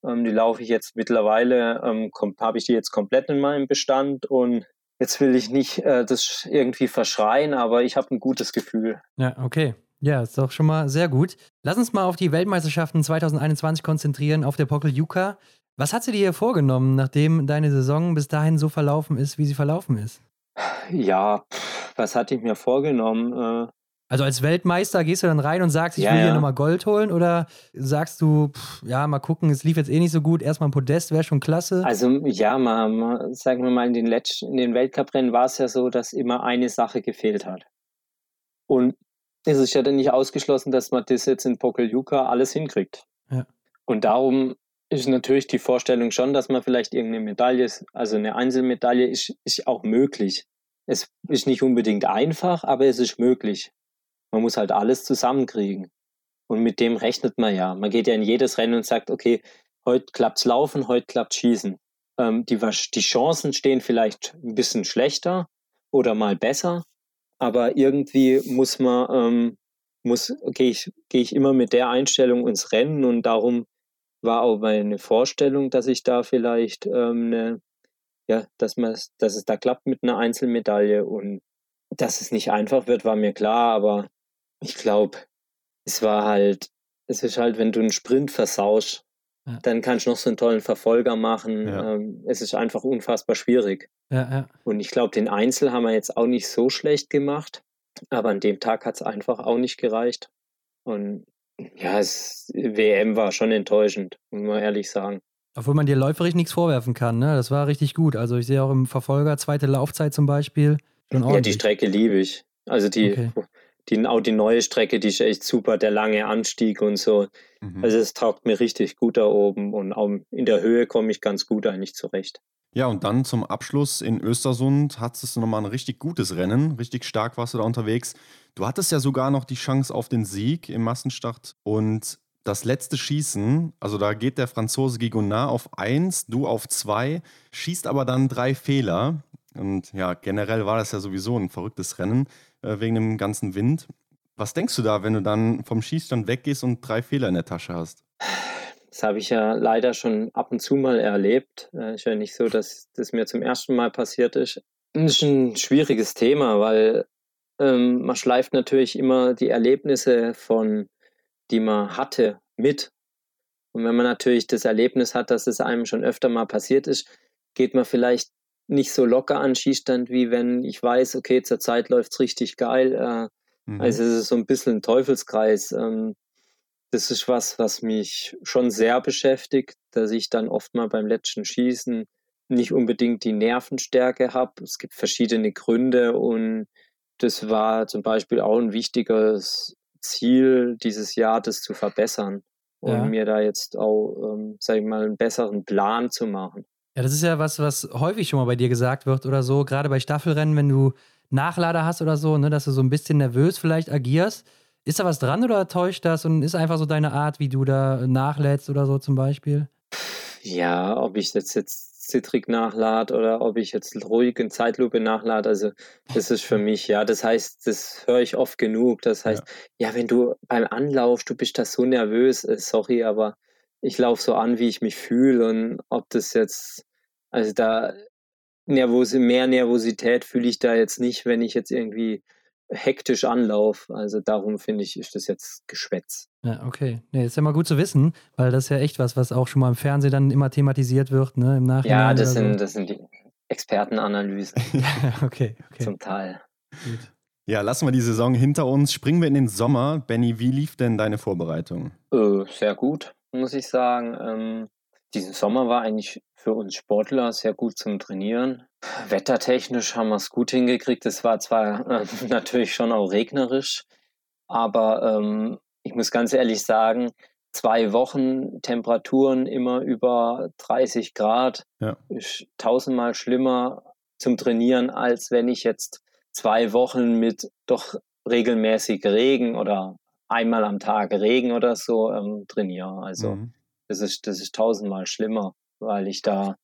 ähm, die laufe ich jetzt mittlerweile, ähm, habe ich die jetzt komplett in meinem Bestand und Jetzt will ich nicht äh, das irgendwie verschreien, aber ich habe ein gutes Gefühl. Ja, okay. Ja, ist doch schon mal sehr gut. Lass uns mal auf die Weltmeisterschaften 2021 konzentrieren, auf der Pokeljuka. Was hat sie dir hier vorgenommen, nachdem deine Saison bis dahin so verlaufen ist, wie sie verlaufen ist? Ja, was hatte ich mir vorgenommen? Also als Weltmeister gehst du dann rein und sagst, ich ja, will hier nochmal Gold holen oder sagst du, pff, ja, mal gucken, es lief jetzt eh nicht so gut, erstmal ein Podest wäre schon klasse? Also ja, mal, mal, sagen wir mal, in den, Letz in den Weltcuprennen war es ja so, dass immer eine Sache gefehlt hat. Und es ist ja dann nicht ausgeschlossen, dass man das jetzt in Pokeljuka alles hinkriegt. Ja. Und darum ist natürlich die Vorstellung schon, dass man vielleicht irgendeine Medaille, also eine Einzelmedaille ist, ist auch möglich. Es ist nicht unbedingt einfach, aber es ist möglich. Man muss halt alles zusammenkriegen. Und mit dem rechnet man ja. Man geht ja in jedes Rennen und sagt, okay, heute klappt's Laufen, heute klappt Schießen. Ähm, die, die Chancen stehen vielleicht ein bisschen schlechter oder mal besser, aber irgendwie muss man, ähm, muss, gehe ich, gehe ich immer mit der Einstellung ins Rennen und darum war auch meine Vorstellung, dass ich da vielleicht ähm, eine, ja, dass man, dass es da klappt mit einer Einzelmedaille und dass es nicht einfach wird, war mir klar, aber ich glaube, es war halt, es ist halt, wenn du einen Sprint versaust, ja. dann kannst du noch so einen tollen Verfolger machen. Ja. Ähm, es ist einfach unfassbar schwierig. Ja, und ich glaube, den Einzel haben wir jetzt auch nicht so schlecht gemacht, aber an dem Tag hat es einfach auch nicht gereicht. Und ja, es, WM war schon enttäuschend, muss man ehrlich sagen. Obwohl man dir läuferisch nichts vorwerfen kann, ne? Das war richtig gut. Also ich sehe auch im Verfolger zweite Laufzeit zum Beispiel. ja, die Strecke liebe ich. Also die, okay. Die, auch die neue Strecke, die ist echt super, der lange Anstieg und so. Mhm. Also es taugt mir richtig gut da oben und auch in der Höhe komme ich ganz gut eigentlich zurecht. Ja, und dann zum Abschluss in Östersund hattest du nochmal ein richtig gutes Rennen. Richtig stark warst du da unterwegs. Du hattest ja sogar noch die Chance auf den Sieg im Massenstart. Und das letzte Schießen, also da geht der Franzose Gigonard auf 1, du auf 2, schießt aber dann drei Fehler. Und ja, generell war das ja sowieso ein verrücktes Rennen äh, wegen dem ganzen Wind. Was denkst du da, wenn du dann vom Schießstand weggehst und drei Fehler in der Tasche hast? Das habe ich ja leider schon ab und zu mal erlebt. Äh, ist ja nicht so, dass das mir zum ersten Mal passiert ist. Das ist ein schwieriges Thema, weil ähm, man schleift natürlich immer die Erlebnisse von, die man hatte, mit. Und wenn man natürlich das Erlebnis hat, dass es einem schon öfter mal passiert ist, geht man vielleicht nicht so locker an Schießstand, wie wenn ich weiß, okay, zur Zeit läuft es richtig geil. Äh, mhm. Also es ist so ein bisschen ein Teufelskreis. Ähm, das ist was, was mich schon sehr beschäftigt, dass ich dann oft mal beim letzten Schießen nicht unbedingt die Nervenstärke habe. Es gibt verschiedene Gründe und das war zum Beispiel auch ein wichtiges Ziel dieses Jahr, das zu verbessern und ja. mir da jetzt auch, ähm, sag ich mal, einen besseren Plan zu machen. Ja, das ist ja was, was häufig schon mal bei dir gesagt wird oder so, gerade bei Staffelrennen, wenn du Nachlader hast oder so, ne, dass du so ein bisschen nervös vielleicht agierst. Ist da was dran oder täuscht das und ist einfach so deine Art, wie du da nachlädst oder so zum Beispiel? Ja, ob ich das jetzt zittrig nachlade oder ob ich jetzt ruhig in Zeitlupe nachlade, also das ist für mich, ja, das heißt, das höre ich oft genug. Das heißt, ja, ja wenn du beim Anlauf, du bist da so nervös, äh, sorry, aber ich laufe so an, wie ich mich fühle und ob das jetzt, also da Nervos mehr Nervosität fühle ich da jetzt nicht, wenn ich jetzt irgendwie hektisch anlauf. Also darum finde ich, ist das jetzt Geschwätz. Ja, okay. Nee, ist ja mal gut zu wissen, weil das ist ja echt was, was auch schon mal im Fernsehen dann immer thematisiert wird, ne? Im Nachhinein. Ja, das sind, so. das sind die Expertenanalysen. okay, okay. Zum Teil. Gut. Ja, lassen wir die Saison hinter uns. Springen wir in den Sommer. Benny, wie lief denn deine Vorbereitung? Äh, sehr gut, muss ich sagen. Ähm, diesen Sommer war eigentlich für uns Sportler sehr gut zum Trainieren. Wettertechnisch haben wir es gut hingekriegt. Es war zwar äh, natürlich schon auch regnerisch, aber ähm, ich muss ganz ehrlich sagen, zwei Wochen Temperaturen immer über 30 Grad ja. ist tausendmal schlimmer zum Trainieren, als wenn ich jetzt zwei Wochen mit doch regelmäßig Regen oder einmal am Tag Regen oder so ähm, trainiere. Also mhm. Das ist das ist tausendmal schlimmer, weil ich da,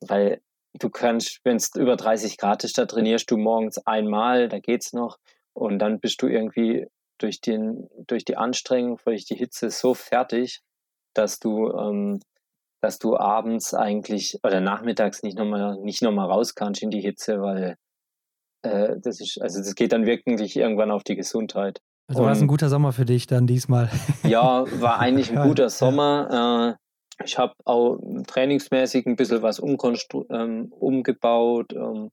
weil du kannst, wenn es über 30 Grad ist, da trainierst du morgens einmal, da geht's noch. Und dann bist du irgendwie durch, den, durch die Anstrengung, durch die Hitze so fertig, dass du, ähm, dass du abends eigentlich oder nachmittags nicht nochmal nicht noch mal raus kannst in die Hitze, weil äh, das ist, also das geht dann wirklich irgendwann auf die Gesundheit. Also war es ein guter Sommer für dich dann diesmal? Ja, war eigentlich ein guter Sommer. Äh, ich habe auch trainingsmäßig ein bisschen was ähm, umgebaut, ähm,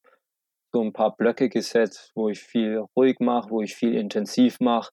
so ein paar Blöcke gesetzt, wo ich viel ruhig mache, wo ich viel intensiv mache.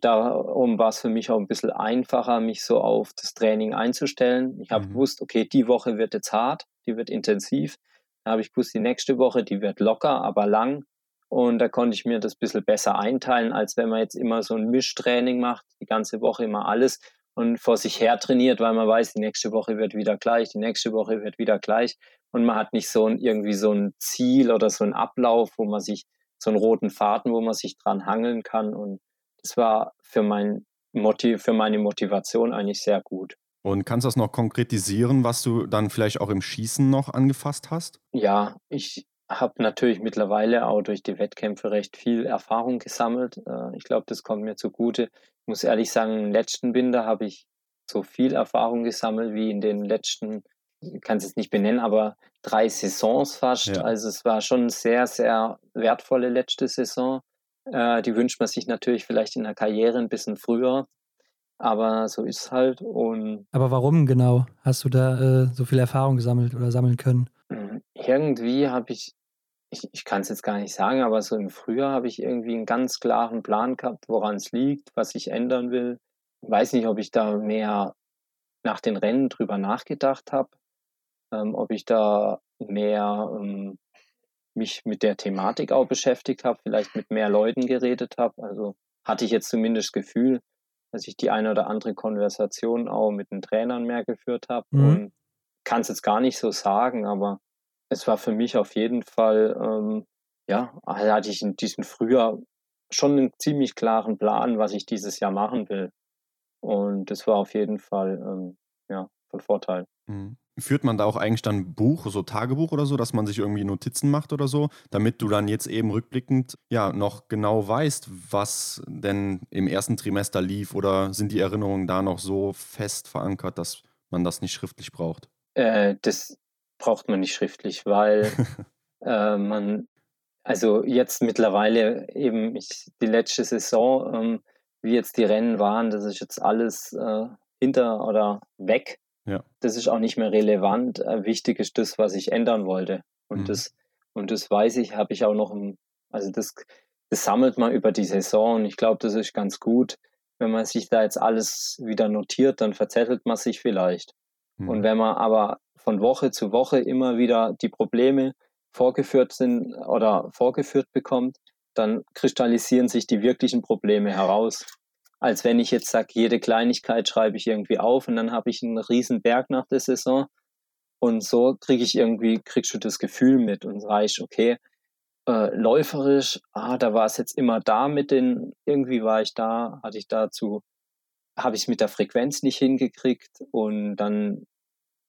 Darum war es für mich auch ein bisschen einfacher, mich so auf das Training einzustellen. Ich habe mhm. gewusst, okay, die Woche wird jetzt hart, die wird intensiv. Da habe ich gewusst, die nächste Woche, die wird locker, aber lang. Und da konnte ich mir das ein bisschen besser einteilen, als wenn man jetzt immer so ein Mischtraining macht, die ganze Woche immer alles und vor sich her trainiert, weil man weiß, die nächste Woche wird wieder gleich, die nächste Woche wird wieder gleich und man hat nicht so ein, irgendwie so ein Ziel oder so ein Ablauf, wo man sich, so einen roten Faden, wo man sich dran hangeln kann und das war für, mein Motiv, für meine Motivation eigentlich sehr gut. Und kannst du das noch konkretisieren, was du dann vielleicht auch im Schießen noch angefasst hast? Ja, ich habe natürlich mittlerweile auch durch die Wettkämpfe recht viel Erfahrung gesammelt. Äh, ich glaube, das kommt mir zugute. Ich muss ehrlich sagen, im letzten Winter habe ich so viel Erfahrung gesammelt wie in den letzten, ich kann es jetzt nicht benennen, aber drei Saisons fast. Ja. Also es war schon eine sehr, sehr wertvolle letzte Saison. Äh, die wünscht man sich natürlich vielleicht in der Karriere ein bisschen früher. Aber so ist es halt. Und aber warum genau hast du da äh, so viel Erfahrung gesammelt oder sammeln können? Irgendwie habe ich, ich, ich kann es jetzt gar nicht sagen, aber so im Frühjahr habe ich irgendwie einen ganz klaren Plan gehabt, woran es liegt, was ich ändern will. Ich weiß nicht, ob ich da mehr nach den Rennen drüber nachgedacht habe, ähm, ob ich da mehr ähm, mich mit der Thematik auch beschäftigt habe, vielleicht mit mehr Leuten geredet habe. Also hatte ich jetzt zumindest das Gefühl, dass ich die eine oder andere Konversation auch mit den Trainern mehr geführt habe. Mhm. Und kann es jetzt gar nicht so sagen, aber es war für mich auf jeden Fall, ähm, ja, also hatte ich in diesem Frühjahr schon einen ziemlich klaren Plan, was ich dieses Jahr machen will. Und das war auf jeden Fall, ähm, ja, von Vorteil. Mhm. Führt man da auch eigentlich dann Buch, so Tagebuch oder so, dass man sich irgendwie Notizen macht oder so, damit du dann jetzt eben rückblickend ja noch genau weißt, was denn im ersten Trimester lief oder sind die Erinnerungen da noch so fest verankert, dass man das nicht schriftlich braucht? Äh, das braucht man nicht schriftlich, weil äh, man, also jetzt mittlerweile eben ich, die letzte Saison, ähm, wie jetzt die Rennen waren, das ist jetzt alles äh, hinter oder weg. Ja. Das ist auch nicht mehr relevant. Äh, wichtig ist das, was ich ändern wollte. Und mhm. das, und das weiß ich, habe ich auch noch im, also das, das sammelt man über die Saison. Und ich glaube, das ist ganz gut. Wenn man sich da jetzt alles wieder notiert, dann verzettelt man sich vielleicht. Mhm. Und wenn man aber von Woche zu Woche immer wieder die Probleme vorgeführt sind oder vorgeführt bekommt, dann kristallisieren sich die wirklichen Probleme heraus als wenn ich jetzt sage, jede Kleinigkeit schreibe ich irgendwie auf und dann habe ich einen riesen Berg nach der Saison. Und so kriege ich irgendwie, kriegst du das Gefühl mit und reicht, okay, äh, läuferisch, ah, da war es jetzt immer da mit den, irgendwie war ich da, hatte ich dazu, habe ich es mit der Frequenz nicht hingekriegt und dann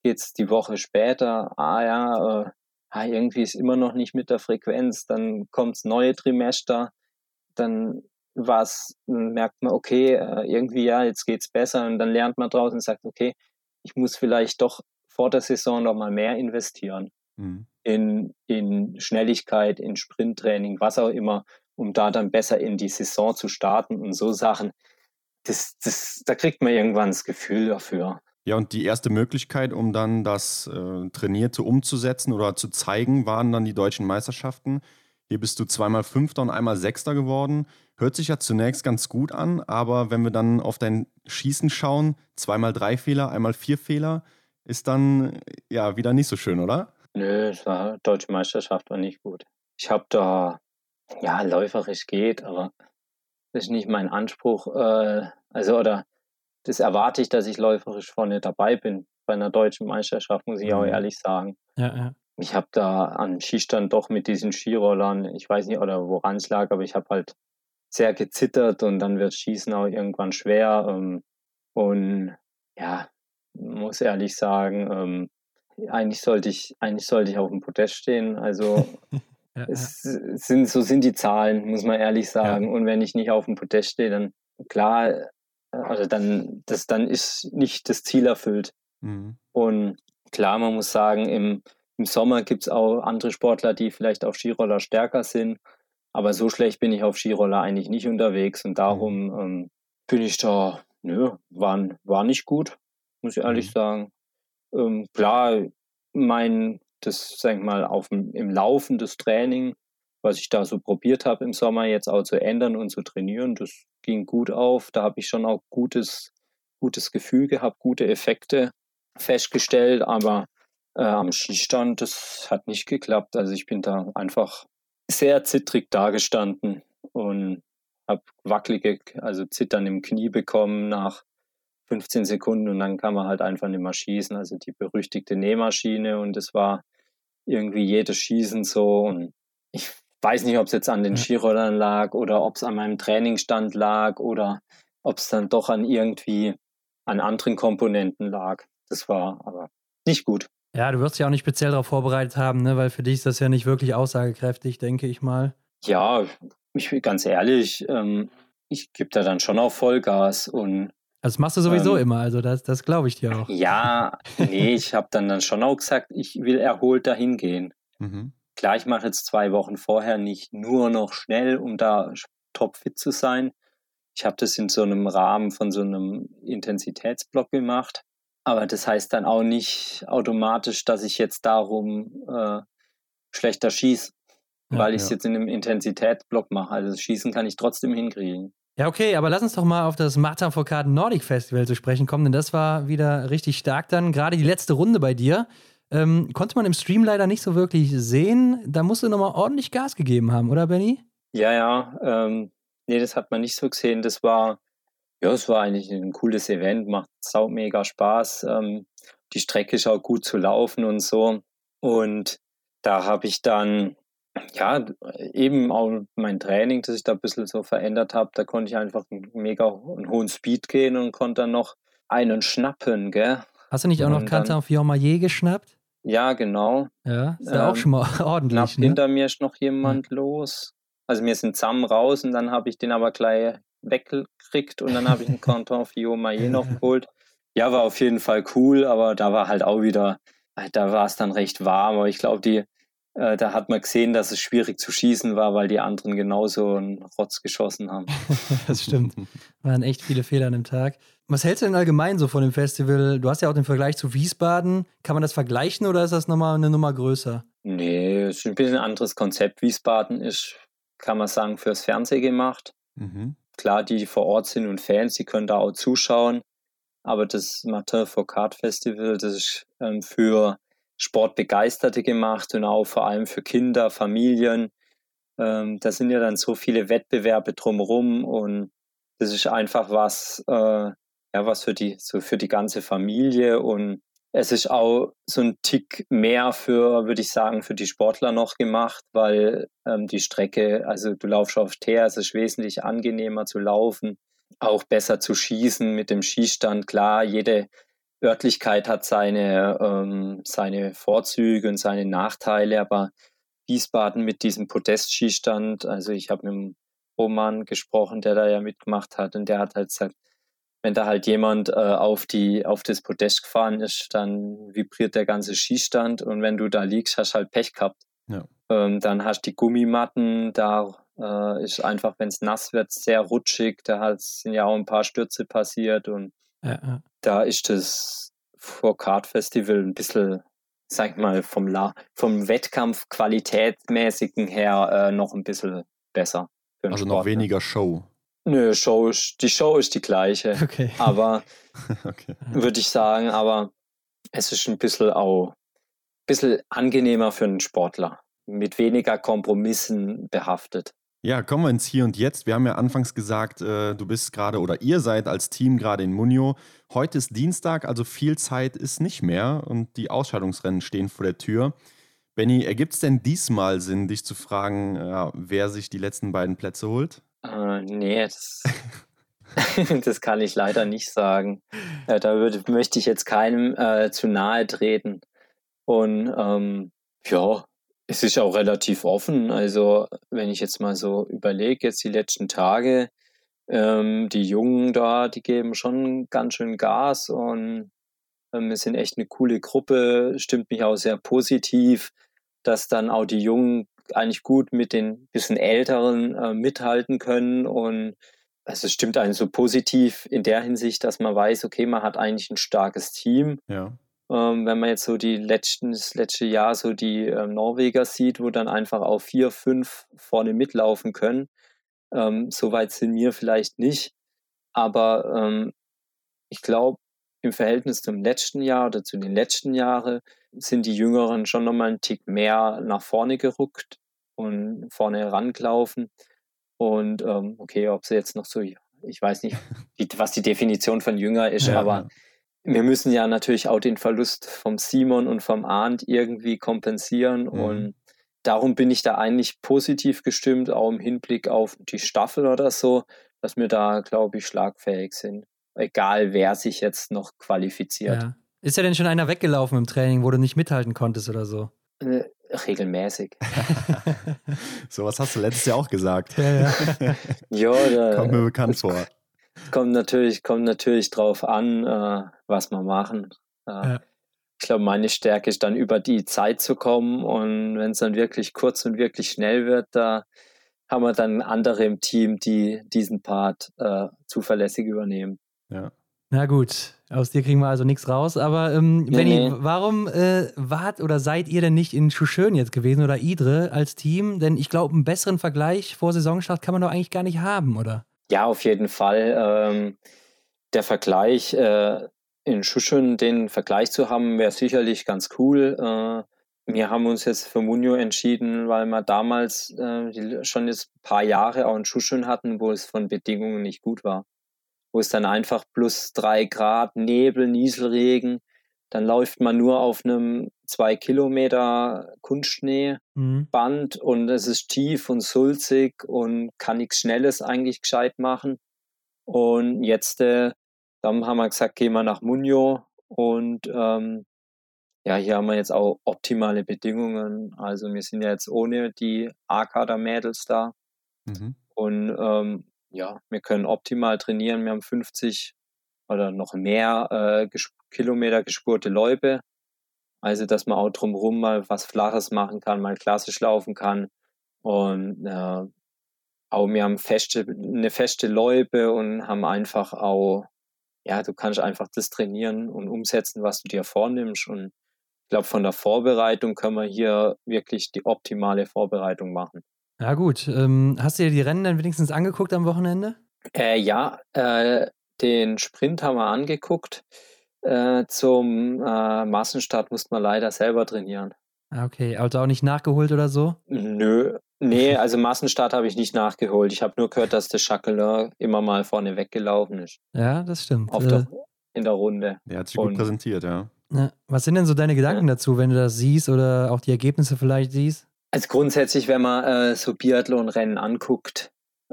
geht es die Woche später, ah ja, äh, ah, irgendwie ist immer noch nicht mit der Frequenz, dann kommt das neue Trimester, dann was merkt man, okay, äh, irgendwie ja, jetzt geht's besser und dann lernt man draußen und sagt, okay, ich muss vielleicht doch vor der Saison noch mal mehr investieren mhm. in, in Schnelligkeit, in Sprinttraining, was auch immer, um da dann besser in die Saison zu starten und so Sachen. Das, das, da kriegt man irgendwann das Gefühl dafür. Ja, und die erste Möglichkeit, um dann das äh, Trainierte umzusetzen oder zu zeigen, waren dann die deutschen Meisterschaften. Hier bist du zweimal Fünfter und einmal Sechster geworden. Hört sich ja zunächst ganz gut an, aber wenn wir dann auf dein Schießen schauen, zweimal drei Fehler, einmal vier Fehler, ist dann ja wieder nicht so schön, oder? Nö, es war deutsche Meisterschaft war nicht gut. Ich habe da ja läuferisch geht, aber das ist nicht mein Anspruch. Äh, also oder das erwarte ich, dass ich läuferisch vorne dabei bin bei einer deutschen Meisterschaft, muss ich auch mhm. ehrlich sagen. Ja, ja ich habe da an Skistand doch mit diesen Skirollern, ich weiß nicht, oder woran es lag, aber ich habe halt sehr gezittert und dann wird Schießen auch irgendwann schwer. Ähm, und ja, muss ehrlich sagen, ähm, eigentlich sollte ich, eigentlich sollte ich auf dem Podest stehen. Also ja, es sind, so sind die Zahlen, muss man ehrlich sagen. Ja. Und wenn ich nicht auf dem Podest stehe, dann klar, also dann, das, dann ist nicht das Ziel erfüllt. Mhm. Und klar, man muss sagen, im, im Sommer gibt es auch andere Sportler, die vielleicht auf Skiroller stärker sind. Aber so schlecht bin ich auf Skiroller eigentlich nicht unterwegs. Und darum mhm. ähm, bin ich da, nö, war, war nicht gut, muss ich ehrlich mhm. sagen. Ähm, klar, mein, das, sag ich mal, auf im Laufen des Training, was ich da so probiert habe im Sommer jetzt auch zu ändern und zu trainieren, das ging gut auf. Da habe ich schon auch gutes, gutes Gefühl gehabt, gute Effekte festgestellt. Aber äh, am Skistand, das hat nicht geklappt. Also ich bin da einfach sehr zittrig dagestanden und habe wackelige, also Zittern im Knie bekommen nach 15 Sekunden und dann kann man halt einfach nicht mehr schießen. Also die berüchtigte Nähmaschine und es war irgendwie jedes Schießen so und ich weiß nicht, ob es jetzt an den Skirollern lag oder ob es an meinem Trainingsstand lag oder ob es dann doch an irgendwie an anderen Komponenten lag. Das war aber nicht gut. Ja, du wirst ja auch nicht speziell darauf vorbereitet haben, ne? weil für dich ist das ja nicht wirklich aussagekräftig, denke ich mal. Ja, ich bin ganz ehrlich, ähm, ich gebe da dann schon auch Vollgas und das machst du sowieso ähm, immer, also das, das glaube ich dir auch. Ja, nee, ich habe dann, dann schon auch gesagt, ich will erholt dahin gehen. Mhm. Klar, ich mache jetzt zwei Wochen vorher nicht nur noch schnell, um da topfit zu sein. Ich habe das in so einem Rahmen von so einem Intensitätsblock gemacht. Aber das heißt dann auch nicht automatisch, dass ich jetzt darum äh, schlechter schieße, ja, weil ich es ja. jetzt in einem Intensitätsblock mache. Also das Schießen kann ich trotzdem hinkriegen. Ja, okay, aber lass uns doch mal auf das Martin Foucault Nordic Festival zu sprechen kommen, denn das war wieder richtig stark dann. Gerade die letzte Runde bei dir ähm, konnte man im Stream leider nicht so wirklich sehen. Da musst du nochmal ordentlich Gas gegeben haben, oder Benny? Ja, ja. Ähm, nee, das hat man nicht so gesehen. Das war, ja, es war eigentlich ein cooles Event, macht sau mega Spaß. Ähm, die Strecke ist auch gut zu laufen und so. Und da habe ich dann ja, eben auch mein Training, das ich da ein bisschen so verändert habe, da konnte ich einfach einen mega einen hohen Speed gehen und konnte dann noch einen schnappen, gell? Hast du nicht auch noch Quentin Fiormaillet geschnappt? Ja, genau. Ja, ist ja ähm, auch schon mal ordentlich. Knapp ne? hinter mir ist noch jemand ja. los. Also wir sind zusammen raus und dann habe ich den aber gleich weggekriegt und dann habe ich einen Quentin Fiormaillet noch geholt. Ja, war auf jeden Fall cool, aber da war halt auch wieder, da war es dann recht warm, aber ich glaube, die äh, da hat man gesehen, dass es schwierig zu schießen war, weil die anderen genauso einen Rotz geschossen haben. das stimmt. Waren echt viele Fehler an dem Tag. Was hältst du denn allgemein so von dem Festival? Du hast ja auch den Vergleich zu Wiesbaden. Kann man das vergleichen oder ist das nochmal eine Nummer größer? Nee, es ist ein bisschen ein anderes Konzept. Wiesbaden ist, kann man sagen, fürs Fernsehen gemacht. Mhm. Klar, die, die vor Ort sind und Fans, die können da auch zuschauen. Aber das Martin Foucault Festival, das ist ähm, für Sportbegeisterte gemacht und auch vor allem für Kinder, Familien. Ähm, da sind ja dann so viele Wettbewerbe drumherum und das ist einfach was, äh, ja, was für die, so für die ganze Familie und es ist auch so ein Tick mehr für, würde ich sagen, für die Sportler noch gemacht, weil ähm, die Strecke, also du laufst auf Teer, es ist wesentlich angenehmer zu laufen, auch besser zu schießen mit dem Skistand. Klar, jede Örtlichkeit hat seine, ähm, seine Vorzüge und seine Nachteile, aber Wiesbaden mit diesem Podestskistand, also ich habe mit dem Roman gesprochen, der da ja mitgemacht hat, und der hat halt gesagt, wenn da halt jemand äh, auf, die, auf das Podest gefahren ist, dann vibriert der ganze Skistand und wenn du da liegst, hast du halt Pech gehabt. Ja. Ähm, dann hast du die Gummimatten, da äh, ist einfach, wenn es nass wird, sehr rutschig, da sind ja auch ein paar Stürze passiert und ja, ja. Da ist das Card Festival ein bisschen, sag ich mal, vom, La vom Wettkampf qualitätmäßigen her äh, noch ein bisschen besser. also Sport, noch weniger Show. Nö, Show ist, die Show ist die gleiche. Okay. Aber okay. würde ich sagen, aber es ist ein bisschen auch ein bisschen angenehmer für einen Sportler. Mit weniger Kompromissen behaftet. Ja, kommen wir ins Hier und Jetzt. Wir haben ja anfangs gesagt, äh, du bist gerade oder ihr seid als Team gerade in Munio. Heute ist Dienstag, also viel Zeit ist nicht mehr und die Ausscheidungsrennen stehen vor der Tür. Benny, ergibt es denn diesmal Sinn, dich zu fragen, äh, wer sich die letzten beiden Plätze holt? Äh, nee, das, das kann ich leider nicht sagen. Äh, da würde, möchte ich jetzt keinem äh, zu nahe treten. Und ähm, ja, es ist auch relativ offen. Also, wenn ich jetzt mal so überlege, jetzt die letzten Tage, ähm, die Jungen da, die geben schon ganz schön Gas und ähm, wir sind echt eine coole Gruppe, stimmt mich auch sehr positiv, dass dann auch die Jungen eigentlich gut mit den bisschen Älteren äh, mithalten können und also es stimmt einen so positiv in der Hinsicht, dass man weiß, okay, man hat eigentlich ein starkes Team. Ja. Ähm, wenn man jetzt so die letzten, das letzte Jahr so die äh, Norweger sieht, wo dann einfach auch vier, fünf vorne mitlaufen können. Ähm, so weit sind wir vielleicht nicht. Aber ähm, ich glaube, im Verhältnis zum letzten Jahr oder zu den letzten Jahren sind die Jüngeren schon nochmal einen Tick mehr nach vorne gerückt und vorne herangelaufen. Und ähm, okay, ob sie jetzt noch so ich weiß nicht, was die Definition von jünger ist, ja, aber ja. Wir müssen ja natürlich auch den Verlust vom Simon und vom Arndt irgendwie kompensieren mhm. und darum bin ich da eigentlich positiv gestimmt, auch im Hinblick auf die Staffel oder so, dass wir da, glaube ich, schlagfähig sind. Egal, wer sich jetzt noch qualifiziert. Ja. Ist ja denn schon einer weggelaufen im Training, wo du nicht mithalten konntest oder so? Äh, regelmäßig. so was hast du letztes Jahr auch gesagt. Ja, ja. ja da, kommt mir bekannt vor. Kommt natürlich, kommt natürlich drauf an, äh, was wir machen. Äh, ja. Ich glaube, meine Stärke ist dann über die Zeit zu kommen und wenn es dann wirklich kurz und wirklich schnell wird, da haben wir dann andere im Team, die diesen Part äh, zuverlässig übernehmen. Ja. Na gut, aus dir kriegen wir also nichts raus. Aber ähm, nee, Benny, nee. warum äh, wart oder seid ihr denn nicht in Schuschön jetzt gewesen oder Idre als Team? Denn ich glaube, einen besseren Vergleich vor Saisonstart kann man doch eigentlich gar nicht haben, oder? Ja, auf jeden Fall. Ähm, der Vergleich äh, in Schuschön, den Vergleich zu haben, wäre sicherlich ganz cool. Äh, wir haben uns jetzt für Munio entschieden, weil wir damals äh, schon jetzt ein paar Jahre auch in Schuschön hatten, wo es von Bedingungen nicht gut war wo es dann einfach plus drei Grad, Nebel, Nieselregen, dann läuft man nur auf einem zwei Kilometer Kunstschneeband mhm. und es ist tief und sulzig und kann nichts Schnelles eigentlich gescheit machen. Und jetzt, äh, dann haben wir gesagt, gehen wir nach Munio und ähm, ja, hier haben wir jetzt auch optimale Bedingungen. Also wir sind ja jetzt ohne die A-Kader-Mädels da. Mhm. Und ähm, ja, wir können optimal trainieren. Wir haben 50 oder noch mehr äh, ges Kilometer gespurte Läufe. Also, dass man auch drumherum mal was Flaches machen kann, mal klassisch laufen kann. Und äh, auch wir haben feste, eine feste Läufe und haben einfach auch, ja, du kannst einfach das trainieren und umsetzen, was du dir vornimmst. Und ich glaube, von der Vorbereitung können wir hier wirklich die optimale Vorbereitung machen. Ja, gut. Ähm, hast du dir die Rennen dann wenigstens angeguckt am Wochenende? Äh, ja, äh, den Sprint haben wir angeguckt. Äh, zum äh, Massenstart musste man leider selber trainieren. Ah, okay, also auch nicht nachgeholt oder so? Nö, nee, also Massenstart habe ich nicht nachgeholt. Ich habe nur gehört, dass der Chachelin immer mal vorne weggelaufen ist. Ja, das stimmt. Auf der, äh, in der Runde. Der hat sich Und, gut präsentiert, ja. ja. Was sind denn so deine Gedanken ja. dazu, wenn du das siehst oder auch die Ergebnisse vielleicht siehst? Also grundsätzlich, wenn man äh, so Biathlon-Rennen anguckt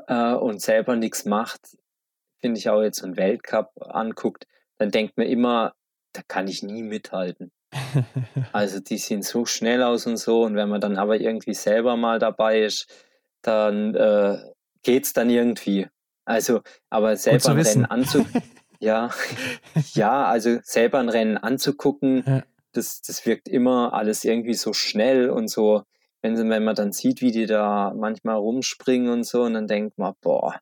äh, und selber nichts macht, finde ich auch jetzt einen Weltcup anguckt, dann denkt man immer, da kann ich nie mithalten. also die sehen so schnell aus und so und wenn man dann aber irgendwie selber mal dabei ist, dann äh, es dann irgendwie. Also, aber selber ein Rennen anzugucken, ja, ja, also selber ein Rennen anzugucken, ja. das, das wirkt immer alles irgendwie so schnell und so wenn, wenn man dann sieht, wie die da manchmal rumspringen und so, und dann denkt man, boah,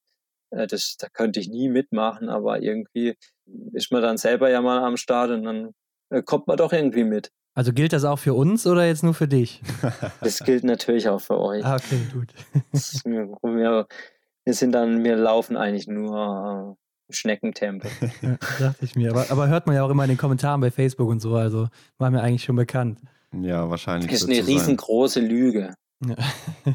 das, da könnte ich nie mitmachen, aber irgendwie ist man dann selber ja mal am Start und dann äh, kommt man doch irgendwie mit. Also gilt das auch für uns oder jetzt nur für dich? Das gilt natürlich auch für euch. Ah, okay, gut. wir, wir sind dann, wir laufen eigentlich nur äh, Schneckentempo. Ja, dachte ich mir. Aber, aber hört man ja auch immer in den Kommentaren bei Facebook und so, also war mir eigentlich schon bekannt. Ja, wahrscheinlich. Das ist eine riesengroße sein. Lüge. Ja.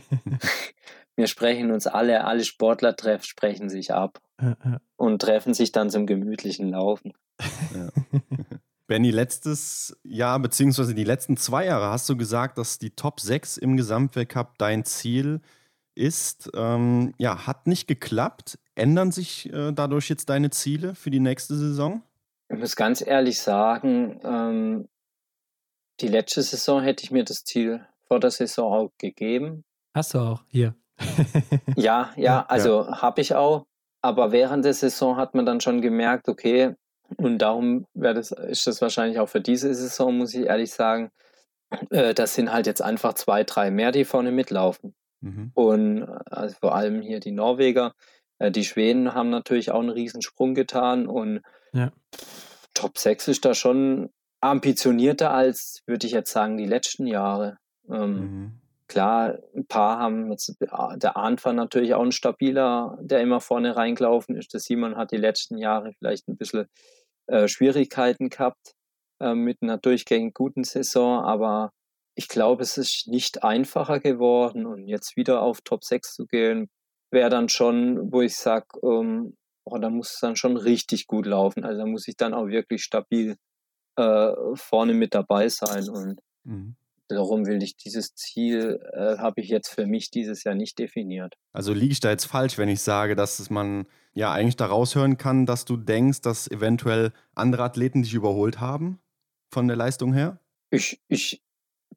Wir sprechen uns alle, alle Sportler treffen, sprechen sich ab ja, ja. und treffen sich dann zum gemütlichen Laufen. Ja. Benny, letztes Jahr, beziehungsweise die letzten zwei Jahre hast du gesagt, dass die Top 6 im Gesamtweltcup dein Ziel ist. Ähm, ja, hat nicht geklappt. Ändern sich äh, dadurch jetzt deine Ziele für die nächste Saison? Ich muss ganz ehrlich sagen, ähm, die letzte Saison hätte ich mir das Ziel vor der Saison auch gegeben. Hast du auch hier. Ja, ja, also ja. habe ich auch. Aber während der Saison hat man dann schon gemerkt, okay, und darum das, ist das wahrscheinlich auch für diese Saison, muss ich ehrlich sagen, äh, das sind halt jetzt einfach zwei, drei mehr, die vorne mitlaufen. Mhm. Und also vor allem hier die Norweger, äh, die Schweden haben natürlich auch einen Riesensprung getan und ja. Top 6 ist da schon ambitionierter als, würde ich jetzt sagen, die letzten Jahre. Ähm, mhm. Klar, ein paar haben jetzt, der Arndt war natürlich auch ein stabiler, der immer vorne reingelaufen ist. Der Simon hat die letzten Jahre vielleicht ein bisschen äh, Schwierigkeiten gehabt äh, mit einer durchgängig guten Saison, aber ich glaube, es ist nicht einfacher geworden und jetzt wieder auf Top 6 zu gehen, wäre dann schon, wo ich sage, ähm, boah, da muss es dann schon richtig gut laufen. Also da muss ich dann auch wirklich stabil äh, vorne mit dabei sein. Und mhm. Darum will ich dieses Ziel, äh, habe ich jetzt für mich dieses Jahr nicht definiert. Also liege ich da jetzt falsch, wenn ich sage, dass man ja eigentlich da raushören kann, dass du denkst, dass eventuell andere Athleten dich überholt haben von der Leistung her? Ich, ich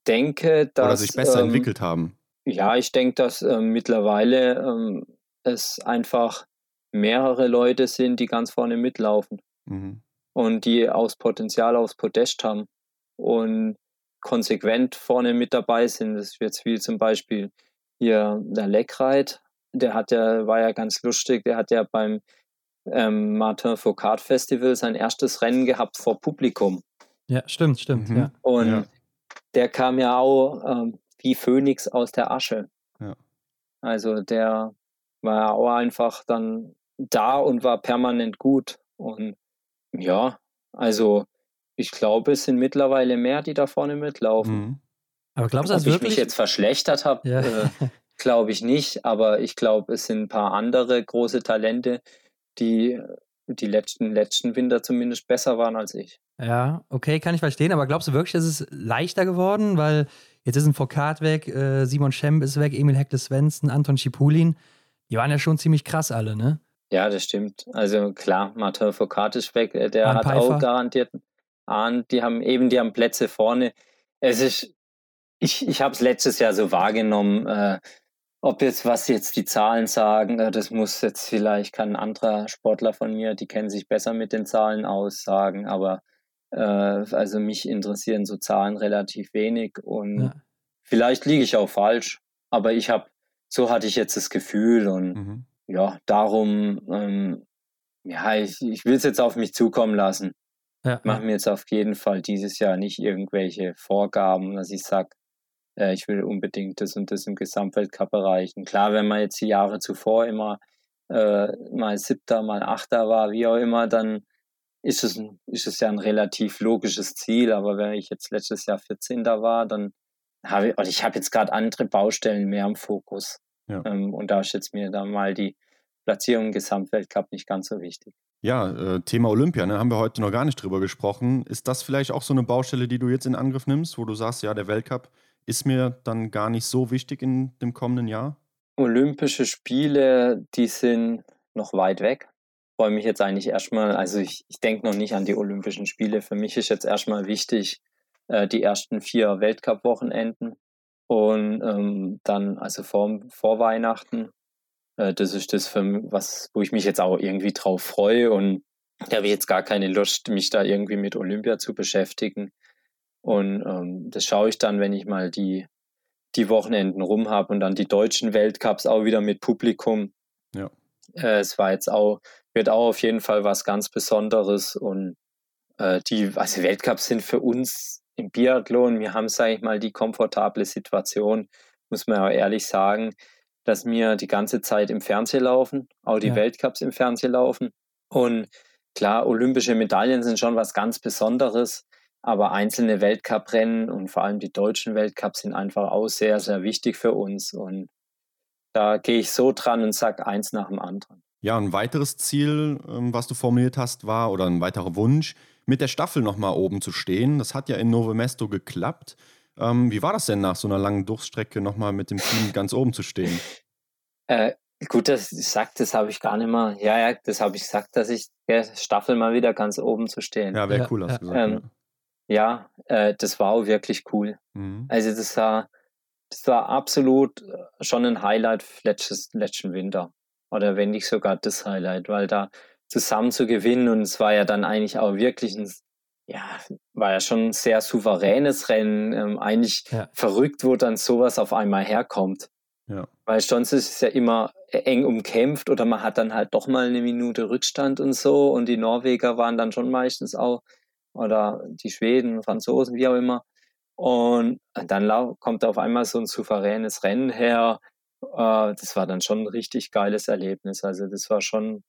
denke, dass. Oder sich besser ähm, entwickelt haben. Ja, ich denke, dass äh, mittlerweile ähm, es einfach mehrere Leute sind, die ganz vorne mitlaufen mhm. und die aus Potenzial aufs Podest haben und konsequent vorne mit dabei sind. Das ist jetzt wie zum Beispiel hier der Leckreit, der hat ja, war ja ganz lustig, der hat ja beim ähm, Martin Foucault Festival sein erstes Rennen gehabt vor Publikum. Ja, stimmt, stimmt. Mhm. Ja. Und ja. der kam ja auch ähm, wie Phönix aus der Asche. Ja. Also der war auch einfach dann da und war permanent gut. Und ja, also ich glaube, es sind mittlerweile mehr, die da vorne mitlaufen. Mhm. Aber glaubst du, dass ich mich jetzt verschlechtert habe, ja. äh, glaube ich nicht. Aber ich glaube, es sind ein paar andere große Talente, die die letzten, letzten Winter zumindest besser waren als ich. Ja, okay, kann ich verstehen. Aber glaubst du wirklich, dass es leichter geworden? Weil jetzt ist ein Foucault weg, äh, Simon Schemp ist weg, Emil Hekle Svensson, Anton Schipulin. Die waren ja schon ziemlich krass alle, ne? Ja, das stimmt. Also klar, Martin Foucault ist weg, äh, der Arne hat Pfeiffer. auch garantiert Ahn, die haben eben, die haben Plätze vorne. Es ist, ich, ich habe es letztes Jahr so wahrgenommen, äh, ob jetzt, was jetzt die Zahlen sagen, äh, das muss jetzt vielleicht, kann ein anderer Sportler von mir, die kennen sich besser mit den Zahlen aus, sagen, aber äh, also mich interessieren so Zahlen relativ wenig und ja. vielleicht liege ich auch falsch, aber ich habe, so hatte ich jetzt das Gefühl und mhm ja, darum, ähm, ja, ich, ich will es jetzt auf mich zukommen lassen. Ja, ich mache mir jetzt auf jeden Fall dieses Jahr nicht irgendwelche Vorgaben, dass ich sage, äh, ich will unbedingt das und das im Gesamtweltcup erreichen. Klar, wenn man jetzt die Jahre zuvor immer äh, mal Siebter, mal Achter war, wie auch immer, dann ist es, ist es ja ein relativ logisches Ziel. Aber wenn ich jetzt letztes Jahr 14. war, dann habe ich, oder ich habe jetzt gerade andere Baustellen mehr im Fokus. Ja. Ähm, und da ist jetzt mir dann mal die Platzierung im Gesamtweltcup nicht ganz so wichtig. Ja, äh, Thema Olympia, ne, haben wir heute noch gar nicht drüber gesprochen. Ist das vielleicht auch so eine Baustelle, die du jetzt in Angriff nimmst, wo du sagst, ja, der Weltcup ist mir dann gar nicht so wichtig in dem kommenden Jahr? Olympische Spiele, die sind noch weit weg. Ich freue mich jetzt eigentlich erstmal, also ich, ich denke noch nicht an die Olympischen Spiele. Für mich ist jetzt erstmal wichtig, äh, die ersten vier Weltcup-Wochenenden und ähm, dann, also vor, vor Weihnachten, äh, das ist das, für, was, wo ich mich jetzt auch irgendwie drauf freue. Und da habe ich jetzt gar keine Lust, mich da irgendwie mit Olympia zu beschäftigen. Und ähm, das schaue ich dann, wenn ich mal die, die Wochenenden rum habe und dann die deutschen Weltcups auch wieder mit Publikum. Ja. Äh, es war jetzt auch, wird auch auf jeden Fall was ganz Besonderes. Und äh, die, also Weltcups sind für uns im Biathlon, wir haben, sage ich mal, die komfortable Situation, muss man ja ehrlich sagen, dass wir die ganze Zeit im Fernsehen laufen, auch die ja. Weltcups im Fernsehen laufen. Und klar, olympische Medaillen sind schon was ganz Besonderes, aber einzelne Weltcuprennen und vor allem die deutschen Weltcups sind einfach auch sehr, sehr wichtig für uns. Und da gehe ich so dran und sage eins nach dem anderen. Ja, ein weiteres Ziel, ähm, was du formuliert hast, war, oder ein weiterer Wunsch, mit der Staffel nochmal oben zu stehen. Das hat ja in Novo Mesto geklappt. Ähm, wie war das denn nach so einer langen Durchstrecke nochmal mit dem Team ganz oben zu stehen? Äh, gut, dass ich sage, das habe ich gar nicht mal. Ja, ja, das habe ich gesagt, dass ich ja, Staffel mal wieder ganz oben zu stehen. Ja, wäre cool, hast du gesagt. Ähm, ja, äh, das war auch wirklich cool. Mhm. Also das war, das war absolut äh, schon ein Highlight letztes, letzten Winter. Oder wenn nicht sogar das Highlight, weil da zusammen zu gewinnen. Und es war ja dann eigentlich auch wirklich ein, ja, war ja schon ein sehr souveränes Rennen. Ähm, eigentlich ja. verrückt, wo dann sowas auf einmal herkommt. Ja. Weil sonst ist es ja immer eng umkämpft oder man hat dann halt doch mal eine Minute Rückstand und so. Und die Norweger waren dann schon meistens auch, oder die Schweden, Franzosen, wie auch immer. Und dann kommt auf einmal so ein souveränes Rennen her. Äh, das war dann schon ein richtig geiles Erlebnis. Also das war schon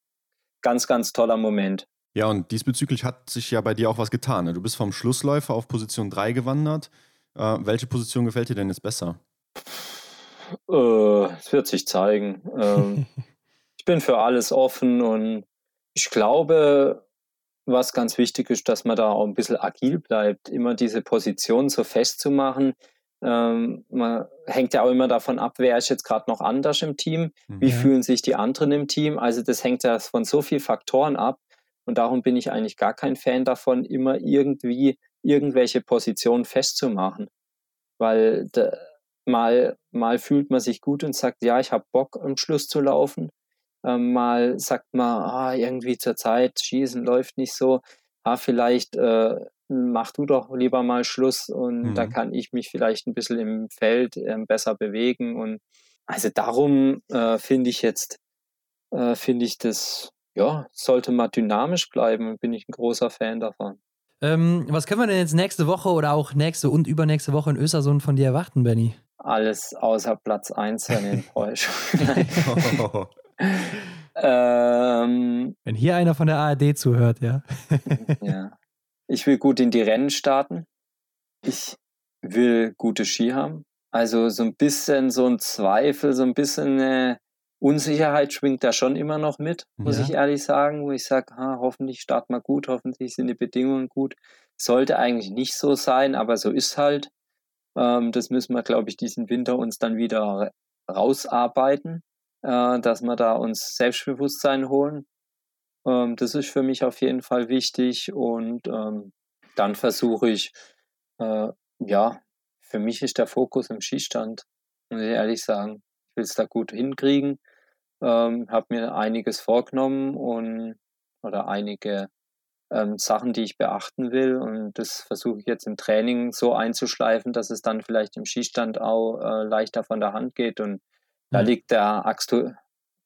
ganz, ganz toller Moment. Ja, und diesbezüglich hat sich ja bei dir auch was getan. Ne? Du bist vom Schlussläufer auf Position 3 gewandert. Äh, welche Position gefällt dir denn jetzt besser? Äh, es wird sich zeigen. Ähm, ich bin für alles offen und ich glaube, was ganz wichtig ist, dass man da auch ein bisschen agil bleibt, immer diese Position so festzumachen. Ähm, man hängt ja auch immer davon ab, wer ist jetzt gerade noch anders im Team, wie. Mhm. fühlen sich die anderen im Team. Also das hängt ja von so vielen Faktoren ab. Und darum bin ich eigentlich gar kein Fan davon, immer irgendwie irgendwelche Positionen festzumachen. Weil de, mal, mal fühlt man sich gut und sagt, ja, ich habe Bock, am Schluss zu laufen. Ähm, mal sagt man, ah, irgendwie zur Zeit, Schießen läuft nicht so. Ah, vielleicht äh, mach du doch lieber mal Schluss und mhm. da kann ich mich vielleicht ein bisschen im Feld äh, besser bewegen. Und also darum äh, finde ich jetzt, äh, finde ich das, ja, sollte mal dynamisch bleiben bin ich ein großer Fan davon. Ähm, was können wir denn jetzt nächste Woche oder auch nächste und übernächste Woche in Östersund von dir erwarten, Benny? Alles außer Platz 1 in den Enttäuschungen. ähm, Wenn hier einer von der ARD zuhört, ja. ja. Ich will gut in die Rennen starten. Ich will gute Ski haben. Also so ein bisschen so ein Zweifel, so ein bisschen eine Unsicherheit schwingt da schon immer noch mit, muss ja. ich ehrlich sagen, wo ich sage, hoffentlich starten wir gut, hoffentlich sind die Bedingungen gut. Sollte eigentlich nicht so sein, aber so ist halt. Ähm, das müssen wir, glaube ich, diesen Winter uns dann wieder rausarbeiten äh, dass wir da uns Selbstbewusstsein holen. Ähm, das ist für mich auf jeden Fall wichtig und ähm, dann versuche ich, äh, ja, für mich ist der Fokus im Skistand, muss ich ehrlich sagen. Ich will es da gut hinkriegen, ähm, habe mir einiges vorgenommen und oder einige ähm, Sachen, die ich beachten will. Und das versuche ich jetzt im Training so einzuschleifen, dass es dann vielleicht im Skistand auch äh, leichter von der Hand geht. Und da liegt der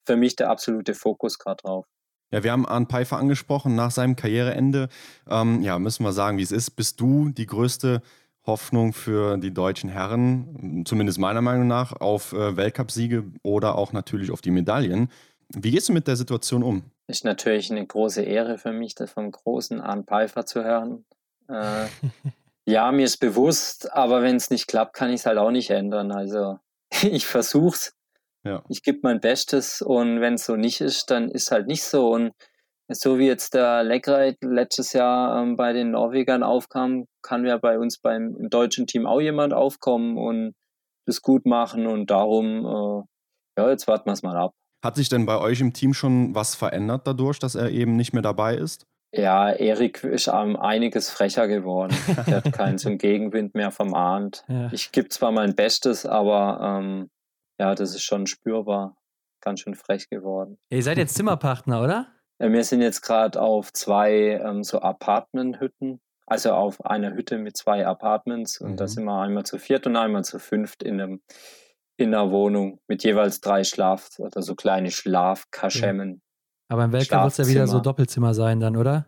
für mich der absolute Fokus gerade drauf. Ja, wir haben Arne Pfeiffer angesprochen nach seinem Karriereende. Ähm, ja, müssen wir sagen, wie es ist. Bist du die größte Hoffnung für die deutschen Herren, zumindest meiner Meinung nach, auf äh, Weltcupsiege oder auch natürlich auf die Medaillen? Wie gehst du mit der Situation um? Ist natürlich eine große Ehre für mich, das vom großen Arne Pfeiffer zu hören. Äh, ja, mir ist bewusst, aber wenn es nicht klappt, kann ich es halt auch nicht ändern. Also ich versuche es ja. Ich gebe mein Bestes und wenn es so nicht ist, dann ist halt nicht so. Und so wie jetzt der Leckreit letztes Jahr ähm, bei den Norwegern aufkam, kann ja bei uns beim im deutschen Team auch jemand aufkommen und das gut machen. Und darum, äh, ja, jetzt warten wir es mal ab. Hat sich denn bei euch im Team schon was verändert dadurch, dass er eben nicht mehr dabei ist? Ja, Erik ist um, einiges frecher geworden. er hat keinen zum Gegenwind mehr vermahnt. Ja. Ich gebe zwar mein Bestes, aber ähm, ja, das ist schon spürbar. Ganz schön frech geworden. Ihr seid jetzt Zimmerpartner, oder? Ja, wir sind jetzt gerade auf zwei ähm, so Apartment-Hütten. Also auf einer Hütte mit zwei Apartments. Und mhm. da sind wir einmal zu viert und einmal zu fünft in, einem, in einer Wohnung mit jeweils drei Schlaf- oder so kleine Schlafkaschemmen. Ja. Aber im Weltcup wird es ja wieder so Doppelzimmer sein dann, oder?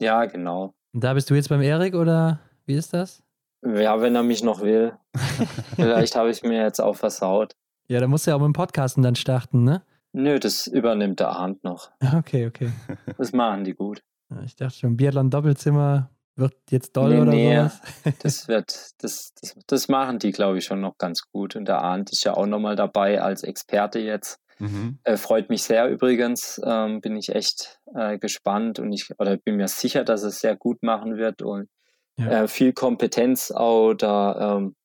Ja, genau. Und da bist du jetzt beim Erik oder wie ist das? Ja, wenn er mich noch will. Vielleicht habe ich mir jetzt auch versaut. Ja, da musst du ja auch mit dem Podcasten dann starten, ne? Nö, das übernimmt der Arndt noch. Okay, okay. Das machen die gut. Ich dachte schon, Biathlon-Doppelzimmer wird jetzt doll nee, oder nee, sowas? Das wird, das, das, das machen die, glaube ich, schon noch ganz gut. Und der Arndt ist ja auch nochmal dabei als Experte jetzt. Mhm. Äh, freut mich sehr übrigens. Ähm, bin ich echt äh, gespannt und ich oder bin mir sicher, dass es sehr gut machen wird und ja. äh, viel Kompetenz auch da ähm,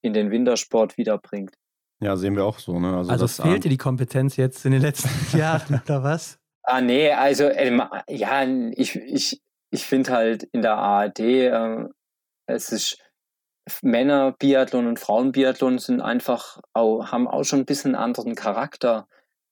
in den Wintersport wiederbringt. Ja, sehen wir auch so. Ne? Also, also fehlte die Kompetenz jetzt in den letzten Jahren, oder was? Ah, nee, also äh, ja, ich, ich, ich finde halt in der ARD, äh, es ist Männer Biathlon und Frauen Biathlon sind einfach auch, haben auch schon ein bisschen einen anderen Charakter.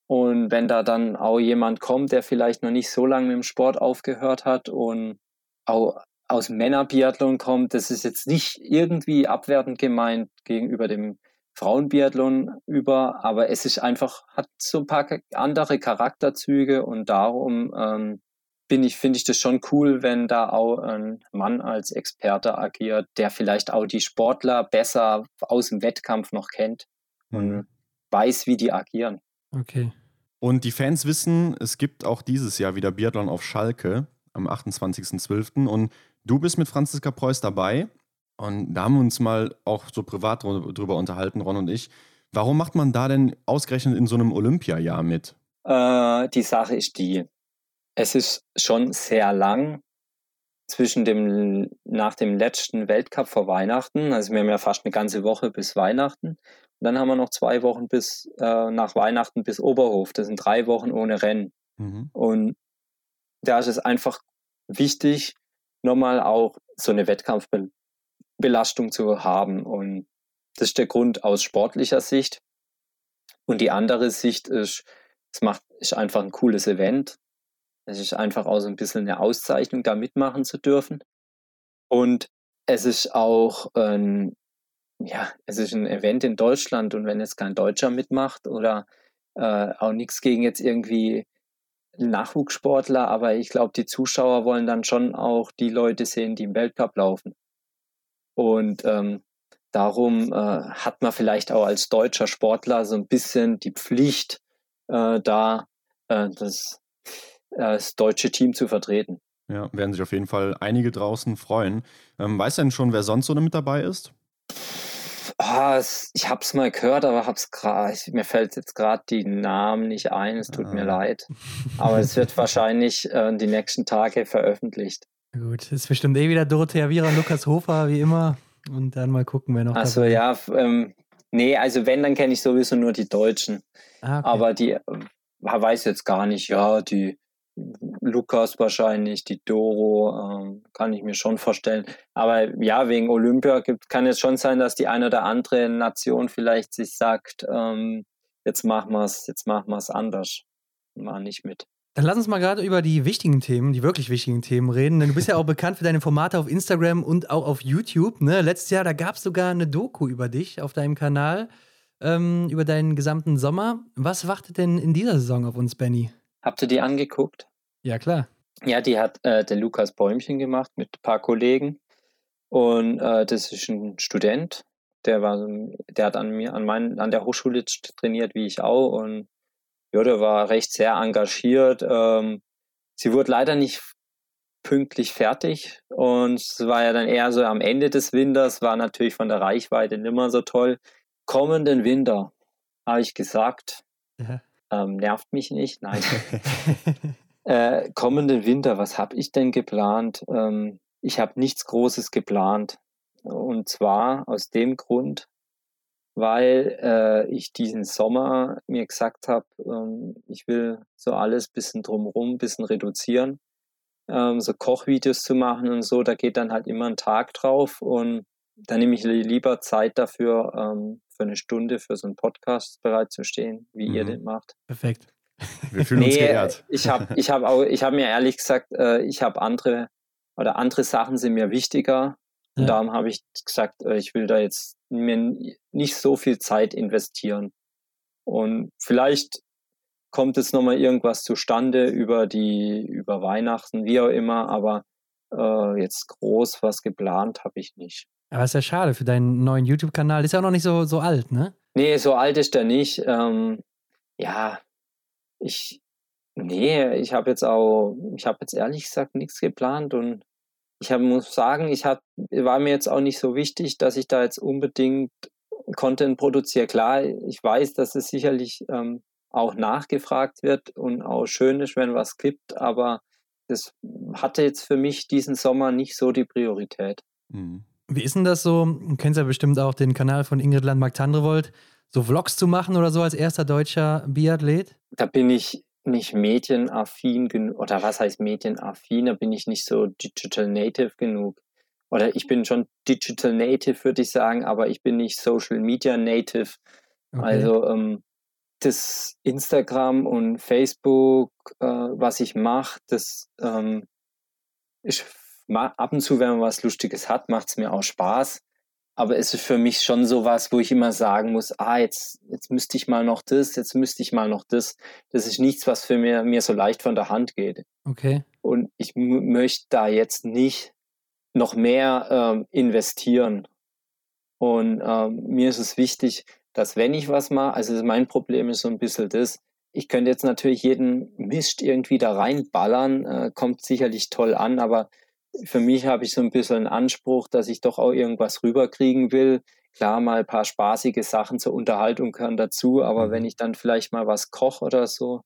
Und wenn da dann auch jemand kommt, der vielleicht noch nicht so lange mit dem Sport aufgehört hat und auch aus Männerbiathlon kommt, das ist jetzt nicht irgendwie abwertend gemeint gegenüber dem Frauenbiathlon über, aber es ist einfach, hat so ein paar andere Charakterzüge und darum ähm, bin ich, finde ich das schon cool, wenn da auch ein Mann als Experte agiert, der vielleicht auch die Sportler besser aus dem Wettkampf noch kennt und mhm. weiß, wie die agieren. Okay. Und die Fans wissen, es gibt auch dieses Jahr wieder Biathlon auf Schalke am 28.12. Und du bist mit Franziska Preuß dabei. Und da haben wir uns mal auch so privat drüber unterhalten, Ron und ich. Warum macht man da denn ausgerechnet in so einem Olympiajahr mit? Äh, die Sache ist die. Es ist schon sehr lang zwischen dem, nach dem letzten Weltcup vor Weihnachten. Also wir haben ja fast eine ganze Woche bis Weihnachten. Und dann haben wir noch zwei Wochen bis äh, nach Weihnachten bis Oberhof. Das sind drei Wochen ohne Rennen. Mhm. Und da ist es einfach wichtig, nochmal auch so eine Wettkampfbelastung zu haben. Und das ist der Grund aus sportlicher Sicht. Und die andere Sicht ist, es macht, ist einfach ein cooles Event. Es ist einfach auch so ein bisschen eine Auszeichnung, da mitmachen zu dürfen. Und es ist auch ein, ja, es ist ein Event in Deutschland und wenn jetzt kein Deutscher mitmacht oder äh, auch nichts gegen jetzt irgendwie Nachwuchssportler, aber ich glaube, die Zuschauer wollen dann schon auch die Leute sehen, die im Weltcup laufen. Und ähm, darum äh, hat man vielleicht auch als deutscher Sportler so ein bisschen die Pflicht, äh, da äh, das, äh, das deutsche Team zu vertreten. Ja, werden sich auf jeden Fall einige draußen freuen. Ähm, weißt du denn schon, wer sonst so mit dabei ist? Es, ich habe es mal gehört, aber hab's grad, mir fällt jetzt gerade die Namen nicht ein. Es tut ah. mir leid. Aber es wird wahrscheinlich äh, die nächsten Tage veröffentlicht. Gut, es ist bestimmt eh wieder Dorothea Viera und Lukas Hofer, wie immer. Und dann mal gucken, wer noch. Achso, ja. Ähm, nee, also wenn, dann kenne ich sowieso nur die Deutschen. Ah, okay. Aber die äh, weiß jetzt gar nicht, ja, die Lukas wahrscheinlich, die Doro, ähm, kann ich mir schon vorstellen. Aber ja, wegen Olympia gibt, kann es schon sein, dass die eine oder andere Nation vielleicht sich sagt, ähm, jetzt machen wir es, jetzt machen wir es anders. Mal nicht mit. Dann lass uns mal gerade über die wichtigen Themen, die wirklich wichtigen Themen reden. Denn du bist ja auch bekannt für deine Formate auf Instagram und auch auf YouTube. Ne? Letztes Jahr, da gab es sogar eine Doku über dich auf deinem Kanal, ähm, über deinen gesamten Sommer. Was wartet denn in dieser Saison auf uns, Benny? Habt ihr die angeguckt? Ja, klar. Ja, die hat äh, der Lukas Bäumchen gemacht mit ein paar Kollegen. Und äh, das ist ein Student, der war, der hat an mir, an mein, an der Hochschule trainiert, wie ich auch. Und ja, der war recht sehr engagiert. Ähm, sie wurde leider nicht pünktlich fertig und es war ja dann eher so am Ende des Winters, war natürlich von der Reichweite nicht mehr so toll. Kommenden Winter, habe ich gesagt, ja. ähm, nervt mich nicht, nein. Äh, kommenden Winter, was habe ich denn geplant? Ähm, ich habe nichts Großes geplant. Und zwar aus dem Grund, weil äh, ich diesen Sommer mir gesagt habe, ähm, ich will so alles bisschen drumherum, bisschen reduzieren. Ähm, so Kochvideos zu machen und so, da geht dann halt immer ein Tag drauf und dann nehme ich lieber Zeit dafür, ähm, für eine Stunde für so einen Podcast bereitzustehen, wie mhm. ihr den macht. Perfekt. Wir fühlen nee, uns geehrt. Ich habe ich hab auch, ich habe mir ehrlich gesagt, äh, ich habe andere oder andere Sachen sind mir wichtiger. Und darum habe ich gesagt, äh, ich will da jetzt mir nicht so viel Zeit investieren. Und vielleicht kommt jetzt nochmal irgendwas zustande über die, über Weihnachten, wie auch immer, aber äh, jetzt groß was geplant habe ich nicht. Aber ist ja schade für deinen neuen YouTube-Kanal. Ist ja auch noch nicht so, so alt, ne? Nee, so alt ist der nicht. Ähm, ja, ich, nee, ich habe jetzt auch, ich habe jetzt ehrlich gesagt nichts geplant und ich hab, muss sagen, ich hab, war mir jetzt auch nicht so wichtig, dass ich da jetzt unbedingt Content produziere. Klar, ich weiß, dass es sicherlich ähm, auch nachgefragt wird und auch schön ist, wenn was gibt, aber das hatte jetzt für mich diesen Sommer nicht so die Priorität. Mhm. Wie ist denn das so? Du kennst ja bestimmt auch den Kanal von Ingrid Landmark-Tandrevold so Vlogs zu machen oder so als erster deutscher Biathlet? Da bin ich nicht medienaffin genug, oder was heißt medienaffin? Da bin ich nicht so digital native genug. Oder ich bin schon digital native, würde ich sagen, aber ich bin nicht social media native. Okay. Also ähm, das Instagram und Facebook, äh, was ich mache, das ähm, ich, ab und zu, wenn man was Lustiges hat, macht es mir auch Spaß aber es ist für mich schon so was, wo ich immer sagen muss, ah, jetzt, jetzt müsste ich mal noch das, jetzt müsste ich mal noch das. Das ist nichts, was für mir, mir so leicht von der Hand geht. Okay. Und ich möchte da jetzt nicht noch mehr ähm, investieren. Und ähm, mir ist es wichtig, dass wenn ich was mache, also mein Problem ist so ein bisschen das, ich könnte jetzt natürlich jeden Mist irgendwie da reinballern, äh, kommt sicherlich toll an, aber für mich habe ich so ein bisschen einen Anspruch, dass ich doch auch irgendwas rüberkriegen will. Klar, mal ein paar spaßige Sachen zur Unterhaltung gehören dazu, aber mhm. wenn ich dann vielleicht mal was koche oder so,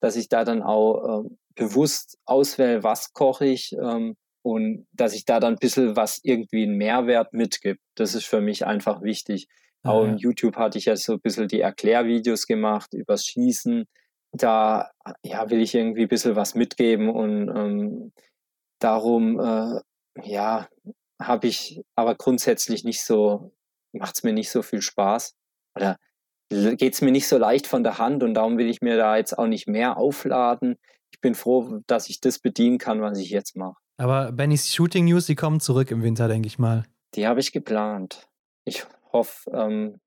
dass ich da dann auch äh, bewusst auswähle, was koche ich ähm, und dass ich da dann ein bisschen was irgendwie einen Mehrwert mitgibt. Das ist für mich einfach wichtig. Ah, Auch ja. auf YouTube hatte ich ja so ein bisschen die Erklärvideos gemacht übers Schießen. Da ja, will ich irgendwie ein bisschen was mitgeben und ähm, darum äh, ja, habe ich aber grundsätzlich nicht so, macht es mir nicht so viel Spaß. Oder geht es mir nicht so leicht von der Hand und darum will ich mir da jetzt auch nicht mehr aufladen. Ich bin froh, dass ich das bedienen kann, was ich jetzt mache. Aber Bennys Shooting News, die kommen zurück im Winter, denke ich mal. Die habe ich geplant. Ich hoffe, ähm,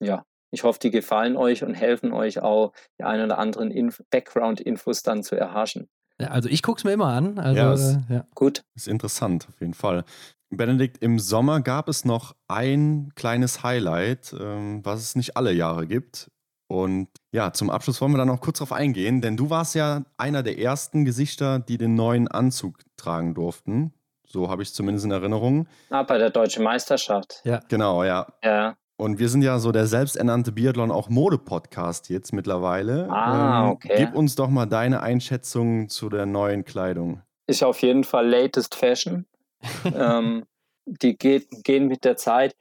ja, ich hoffe, die gefallen euch und helfen euch auch, die ein oder anderen Inf Background-Infos dann zu erhaschen. Also ich gucke es mir immer an. Also, ja, ist, äh, ja. gut. Ist interessant, auf jeden Fall. Benedikt, im Sommer gab es noch ein kleines Highlight, ähm, was es nicht alle Jahre gibt. Und ja, zum Abschluss wollen wir da noch kurz drauf eingehen, denn du warst ja einer der ersten Gesichter, die den neuen Anzug tragen durften. So habe ich es zumindest in Erinnerung. Ah, bei der Deutschen Meisterschaft. Ja. Genau, ja. Ja. Und wir sind ja so der selbsternannte Biathlon auch Mode-Podcast jetzt mittlerweile. Ah, ähm, okay. gib uns doch mal deine Einschätzung zu der neuen Kleidung. Ist auf jeden Fall latest Fashion. ähm, die geht, gehen mit der Zeit.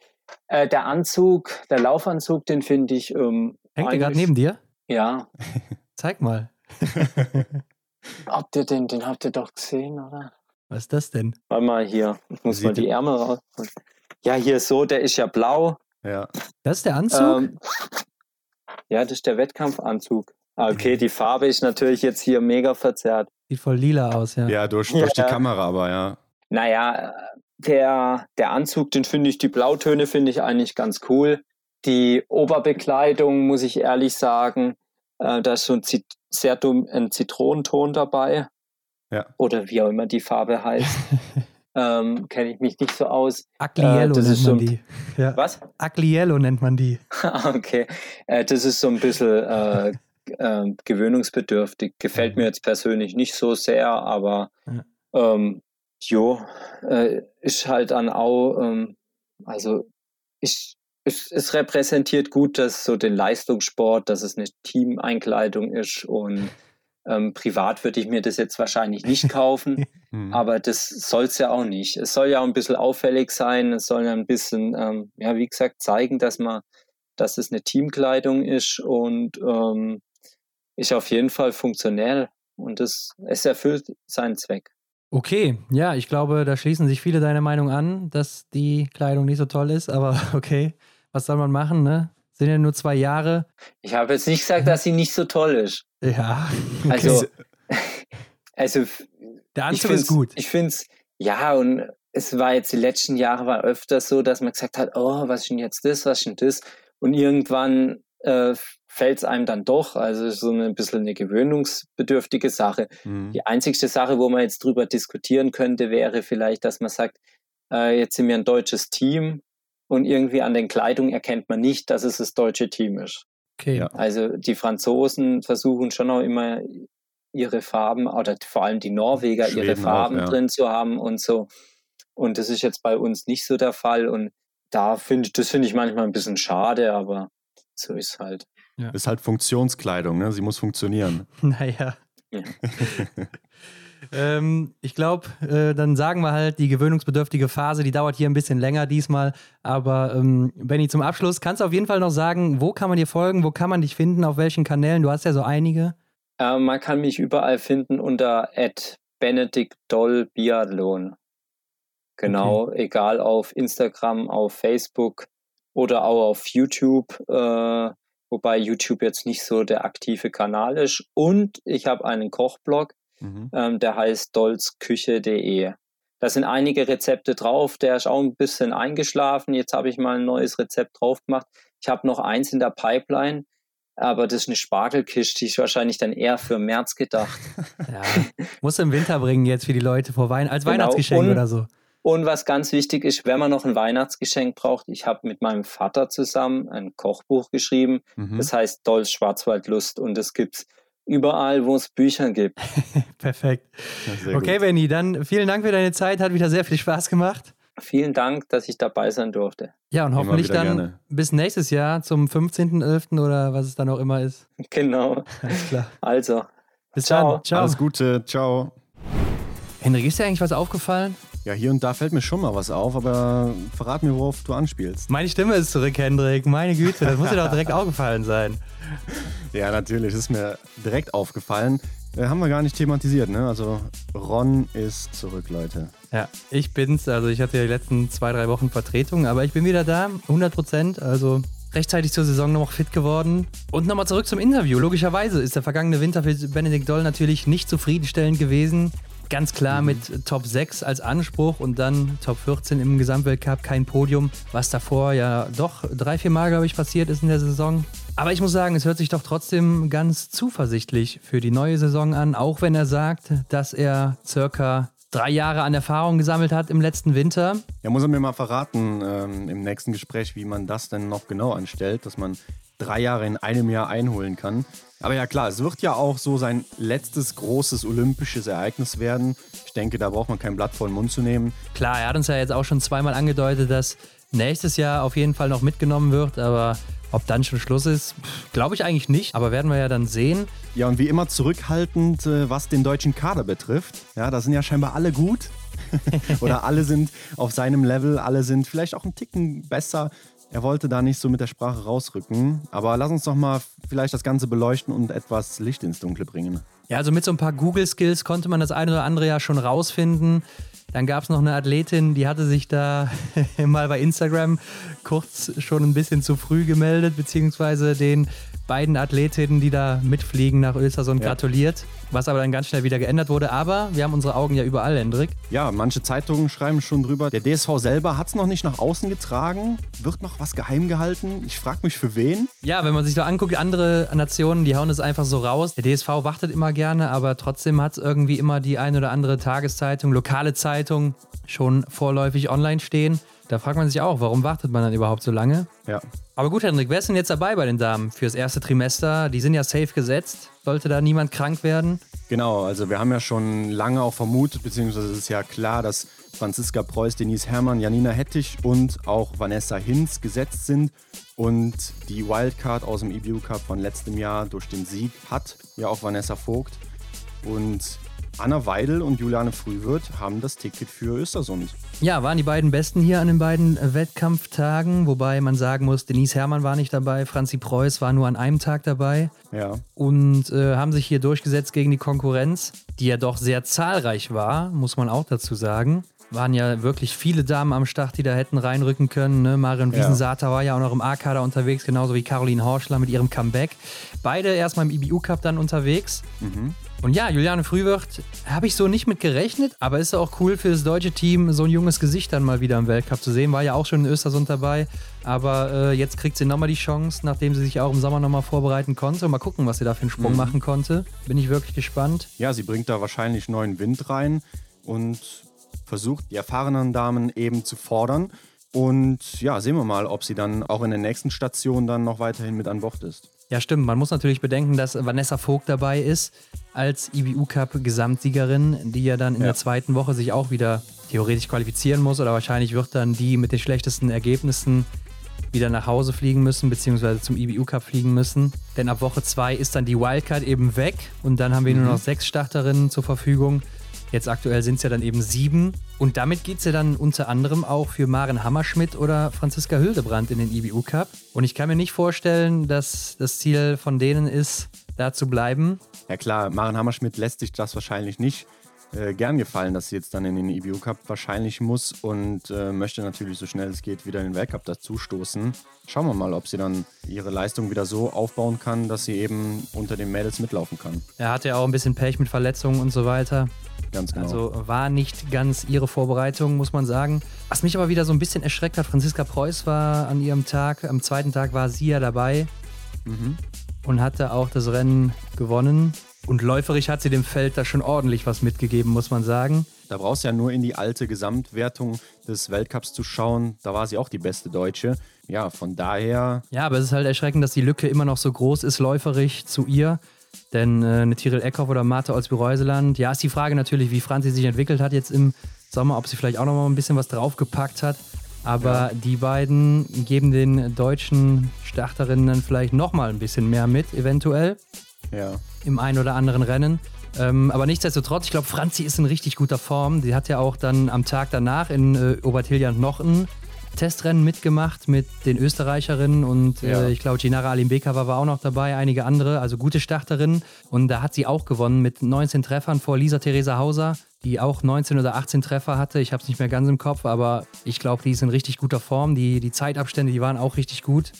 Äh, der Anzug, der Laufanzug, den finde ich. Ähm, Hängt der gerade neben dir? Ja. Zeig mal. habt ihr den, den habt ihr doch gesehen, oder? Was ist das denn? Warte mal hier. Ich muss Sieht mal die Ärmel raus. Ja, hier so, der ist ja blau. Ja. Das ist der Anzug? Ähm, ja, das ist der Wettkampfanzug. Ah, okay, die Farbe ist natürlich jetzt hier mega verzerrt. Sieht voll lila aus, ja. Ja, durch, durch ja. die Kamera aber, ja. Naja, der, der Anzug, den finde ich, die Blautöne finde ich eigentlich ganz cool. Die Oberbekleidung, muss ich ehrlich sagen, äh, da ist so ein Zit sehr dumm ein Zitronenton dabei. Ja. Oder wie auch immer die Farbe heißt. ähm, Kenne ich mich nicht so aus. Agliello äh, nennt man so die. Ja. Was? Agliello nennt man die. okay. Äh, das ist so ein bisschen äh, äh, gewöhnungsbedürftig. Gefällt mir jetzt persönlich nicht so sehr, aber ja. ähm, jo, äh, ist halt dann auch, ähm, also ich, ich, es repräsentiert gut, dass so den Leistungssport, dass es eine Teameinkleidung ist und ähm, privat würde ich mir das jetzt wahrscheinlich nicht kaufen, mhm. aber das soll es ja auch nicht. Es soll ja auch ein bisschen auffällig sein, es soll ja ein bisschen, ähm, ja, wie gesagt, zeigen, dass man, dass es eine Teamkleidung ist und ähm, ist auf jeden Fall funktionell und es, es erfüllt seinen Zweck. Okay, ja, ich glaube, da schließen sich viele deiner Meinung an, dass die Kleidung nicht so toll ist, aber okay, was soll man machen, ne? Sind ja nur zwei Jahre. Ich habe jetzt nicht gesagt, dass sie nicht so toll ist. Ja. Okay. Also, also der Anzug ist gut. Ich finde es, ja, und es war jetzt die letzten Jahre war öfter so, dass man gesagt hat, oh, was ist denn jetzt das, was ist denn das? Und irgendwann äh, fällt es einem dann doch. Also so ein bisschen eine gewöhnungsbedürftige Sache. Mhm. Die einzigste Sache, wo man jetzt drüber diskutieren könnte, wäre vielleicht, dass man sagt, äh, jetzt sind wir ein deutsches Team und irgendwie an den Kleidungen erkennt man nicht, dass es das deutsche Team ist. Okay. Ja. Also die Franzosen versuchen schon auch immer ihre Farben oder vor allem die Norweger Schweden ihre Farben auch, ja. drin zu haben und so. Und das ist jetzt bei uns nicht so der Fall. Und da finde ich, das finde ich manchmal ein bisschen schade, aber so ist halt. Ja. Ist halt Funktionskleidung, ne? Sie muss funktionieren. Naja. Ja. Ähm, ich glaube, äh, dann sagen wir halt, die gewöhnungsbedürftige Phase, die dauert hier ein bisschen länger diesmal. Aber ähm, Benny, zum Abschluss, kannst du auf jeden Fall noch sagen, wo kann man dir folgen, wo kann man dich finden, auf welchen Kanälen? Du hast ja so einige. Äh, man kann mich überall finden unter Benedikt Doll Biathlon. Genau, okay. egal auf Instagram, auf Facebook oder auch auf YouTube, äh, wobei YouTube jetzt nicht so der aktive Kanal ist. Und ich habe einen Kochblog, Mhm. Ähm, der heißt dolzküche.de. Da sind einige Rezepte drauf. Der ist auch ein bisschen eingeschlafen. Jetzt habe ich mal ein neues Rezept drauf gemacht. Ich habe noch eins in der Pipeline, aber das ist eine Spargelkiste, die ist wahrscheinlich dann eher für März gedacht. Ja, muss im Winter bringen jetzt für die Leute vor Weihnachten, als genau. Weihnachtsgeschenk und, oder so. Und was ganz wichtig ist, wenn man noch ein Weihnachtsgeschenk braucht, ich habe mit meinem Vater zusammen ein Kochbuch geschrieben. Mhm. Das heißt Dolls Schwarzwaldlust und es gibt überall, wo es Bücher gibt. Perfekt. Ja, okay, gut. Benny, dann vielen Dank für deine Zeit. Hat wieder sehr viel Spaß gemacht. Vielen Dank, dass ich dabei sein durfte. Ja, und hoffentlich dann gerne. bis nächstes Jahr zum 15.11. oder was es dann auch immer ist. Genau. Alles klar. Also, Bis Ciao. dann. Ciao. Alles Gute. Ciao. Henrik, ist dir eigentlich was aufgefallen? Ja, hier und da fällt mir schon mal was auf, aber verrat mir, worauf du anspielst. Meine Stimme ist zurück, Hendrik. Meine Güte, das muss dir doch direkt aufgefallen sein. Ja, natürlich, das ist mir direkt aufgefallen. Äh, haben wir gar nicht thematisiert, ne? Also Ron ist zurück, Leute. Ja, ich bin's. Also ich hatte ja die letzten zwei, drei Wochen Vertretung, aber ich bin wieder da, 100 Prozent. Also rechtzeitig zur Saison noch fit geworden. Und nochmal zurück zum Interview. Logischerweise ist der vergangene Winter für Benedikt Doll natürlich nicht zufriedenstellend gewesen. Ganz klar mhm. mit Top 6 als Anspruch und dann Top 14 im Gesamtweltcup, kein Podium, was davor ja doch drei, vier Mal, glaube ich, passiert ist in der Saison. Aber ich muss sagen, es hört sich doch trotzdem ganz zuversichtlich für die neue Saison an, auch wenn er sagt, dass er circa drei Jahre an Erfahrung gesammelt hat im letzten Winter. Ja, muss er mir mal verraten ähm, im nächsten Gespräch, wie man das denn noch genau anstellt, dass man drei Jahre in einem Jahr einholen kann. Aber ja klar, es wird ja auch so sein letztes großes olympisches Ereignis werden. Ich denke, da braucht man kein Blatt vor den Mund zu nehmen. Klar, er hat uns ja jetzt auch schon zweimal angedeutet, dass nächstes Jahr auf jeden Fall noch mitgenommen wird, aber ob dann schon Schluss ist, glaube ich eigentlich nicht, aber werden wir ja dann sehen. Ja, und wie immer zurückhaltend, äh, was den deutschen Kader betrifft. Ja, da sind ja scheinbar alle gut. Oder alle sind auf seinem Level, alle sind vielleicht auch einen Ticken besser. Er wollte da nicht so mit der Sprache rausrücken. Aber lass uns doch mal vielleicht das Ganze beleuchten und etwas Licht ins Dunkle bringen. Ja, also mit so ein paar Google-Skills konnte man das eine oder andere ja schon rausfinden. Dann gab es noch eine Athletin, die hatte sich da mal bei Instagram kurz schon ein bisschen zu früh gemeldet, beziehungsweise den beiden Athletinnen, die da mitfliegen nach Östersund, ja. gratuliert. Was aber dann ganz schnell wieder geändert wurde. Aber wir haben unsere Augen ja überall, Hendrik. Ja, manche Zeitungen schreiben schon drüber. Der DSV selber hat es noch nicht nach außen getragen. Wird noch was geheim gehalten? Ich frage mich für wen. Ja, wenn man sich da anguckt, andere Nationen, die hauen es einfach so raus. Der DSV wartet immer gerne, aber trotzdem hat es irgendwie immer die ein oder andere Tageszeitung, lokale Zeitung schon vorläufig online stehen. Da fragt man sich auch, warum wartet man dann überhaupt so lange? Ja. Aber gut, Hendrik, wer ist denn jetzt dabei bei den Damen fürs erste Trimester? Die sind ja safe gesetzt. Sollte da niemand krank werden? Genau, also wir haben ja schon lange auch vermutet, beziehungsweise es ist ja klar, dass Franziska Preuß, Denise Herrmann, Janina Hettich und auch Vanessa Hinz gesetzt sind. Und die Wildcard aus dem EBU Cup von letztem Jahr durch den Sieg hat ja auch Vanessa Vogt. Und Anna Weidel und Juliane Frühwirth haben das Ticket für Östersund. Ja, waren die beiden Besten hier an den beiden Wettkampftagen, wobei man sagen muss, Denise Herrmann war nicht dabei, Franzi Preuß war nur an einem Tag dabei. Ja. Und äh, haben sich hier durchgesetzt gegen die Konkurrenz, die ja doch sehr zahlreich war, muss man auch dazu sagen. Waren ja wirklich viele Damen am Start, die da hätten reinrücken können. Ne? Marion Wiesensater ja. war ja auch noch im A-Kader unterwegs, genauso wie Caroline Horschler mit ihrem Comeback. Beide erstmal im IBU-Cup dann unterwegs. Mhm. Und ja, Juliane Frühwirt habe ich so nicht mit gerechnet, aber ist auch cool für das deutsche Team, so ein junges Gesicht dann mal wieder im Weltcup zu sehen. War ja auch schon in Östersund dabei, aber äh, jetzt kriegt sie nochmal die Chance, nachdem sie sich auch im Sommer nochmal vorbereiten konnte. Mal gucken, was sie da für einen Sprung mhm. machen konnte. Bin ich wirklich gespannt. Ja, sie bringt da wahrscheinlich neuen Wind rein und versucht, die erfahrenen Damen eben zu fordern. Und ja, sehen wir mal, ob sie dann auch in der nächsten Station dann noch weiterhin mit an Bord ist. Ja, stimmt. Man muss natürlich bedenken, dass Vanessa Vogt dabei ist als IBU Cup Gesamtsiegerin, die ja dann in ja. der zweiten Woche sich auch wieder theoretisch qualifizieren muss oder wahrscheinlich wird dann die mit den schlechtesten Ergebnissen wieder nach Hause fliegen müssen, beziehungsweise zum IBU Cup fliegen müssen. Denn ab Woche 2 ist dann die Wildcard eben weg und dann haben wir mhm. nur noch sechs Starterinnen zur Verfügung. Jetzt aktuell sind es ja dann eben sieben. Und damit geht es ja dann unter anderem auch für Maren Hammerschmidt oder Franziska Hildebrand in den IBU Cup. Und ich kann mir nicht vorstellen, dass das Ziel von denen ist, da zu bleiben. Ja klar, Maren Hammerschmidt lässt sich das wahrscheinlich nicht äh, gern gefallen, dass sie jetzt dann in den EBU Cup wahrscheinlich muss und äh, möchte natürlich so schnell es geht wieder in den Weltcup dazustoßen. Schauen wir mal, ob sie dann ihre Leistung wieder so aufbauen kann, dass sie eben unter den Mädels mitlaufen kann. Er hatte ja auch ein bisschen Pech mit Verletzungen und so weiter. Ganz genau. Also war nicht ganz ihre Vorbereitung, muss man sagen. Was mich aber wieder so ein bisschen erschreckt hat, Franziska Preuß war an ihrem Tag, am zweiten Tag war sie ja dabei mhm. und hatte auch das Rennen gewonnen. Und läuferisch hat sie dem Feld da schon ordentlich was mitgegeben, muss man sagen. Da brauchst du ja nur in die alte Gesamtwertung des Weltcups zu schauen. Da war sie auch die beste Deutsche. Ja, von daher. Ja, aber es ist halt erschreckend, dass die Lücke immer noch so groß ist, läuferisch zu ihr. Denn äh, eine Tyrell Eckhoff oder Martha Olsby-Reuseland, ja, ist die Frage natürlich, wie Franzi sich entwickelt hat jetzt im Sommer, ob sie vielleicht auch noch mal ein bisschen was draufgepackt hat. Aber ja. die beiden geben den deutschen Starterinnen dann vielleicht noch mal ein bisschen mehr mit, eventuell. Ja. im einen oder anderen Rennen. Ähm, aber nichtsdestotrotz, ich glaube, Franzi ist in richtig guter Form. Die hat ja auch dann am Tag danach in äh, Obertiljan noch ein Testrennen mitgemacht mit den Österreicherinnen und ja. äh, ich glaube, Ginara Alimbekova war auch noch dabei, einige andere, also gute Starterinnen. Und da hat sie auch gewonnen mit 19 Treffern vor Lisa Theresa Hauser, die auch 19 oder 18 Treffer hatte. Ich habe es nicht mehr ganz im Kopf, aber ich glaube, die ist in richtig guter Form. Die, die Zeitabstände, die waren auch richtig gut.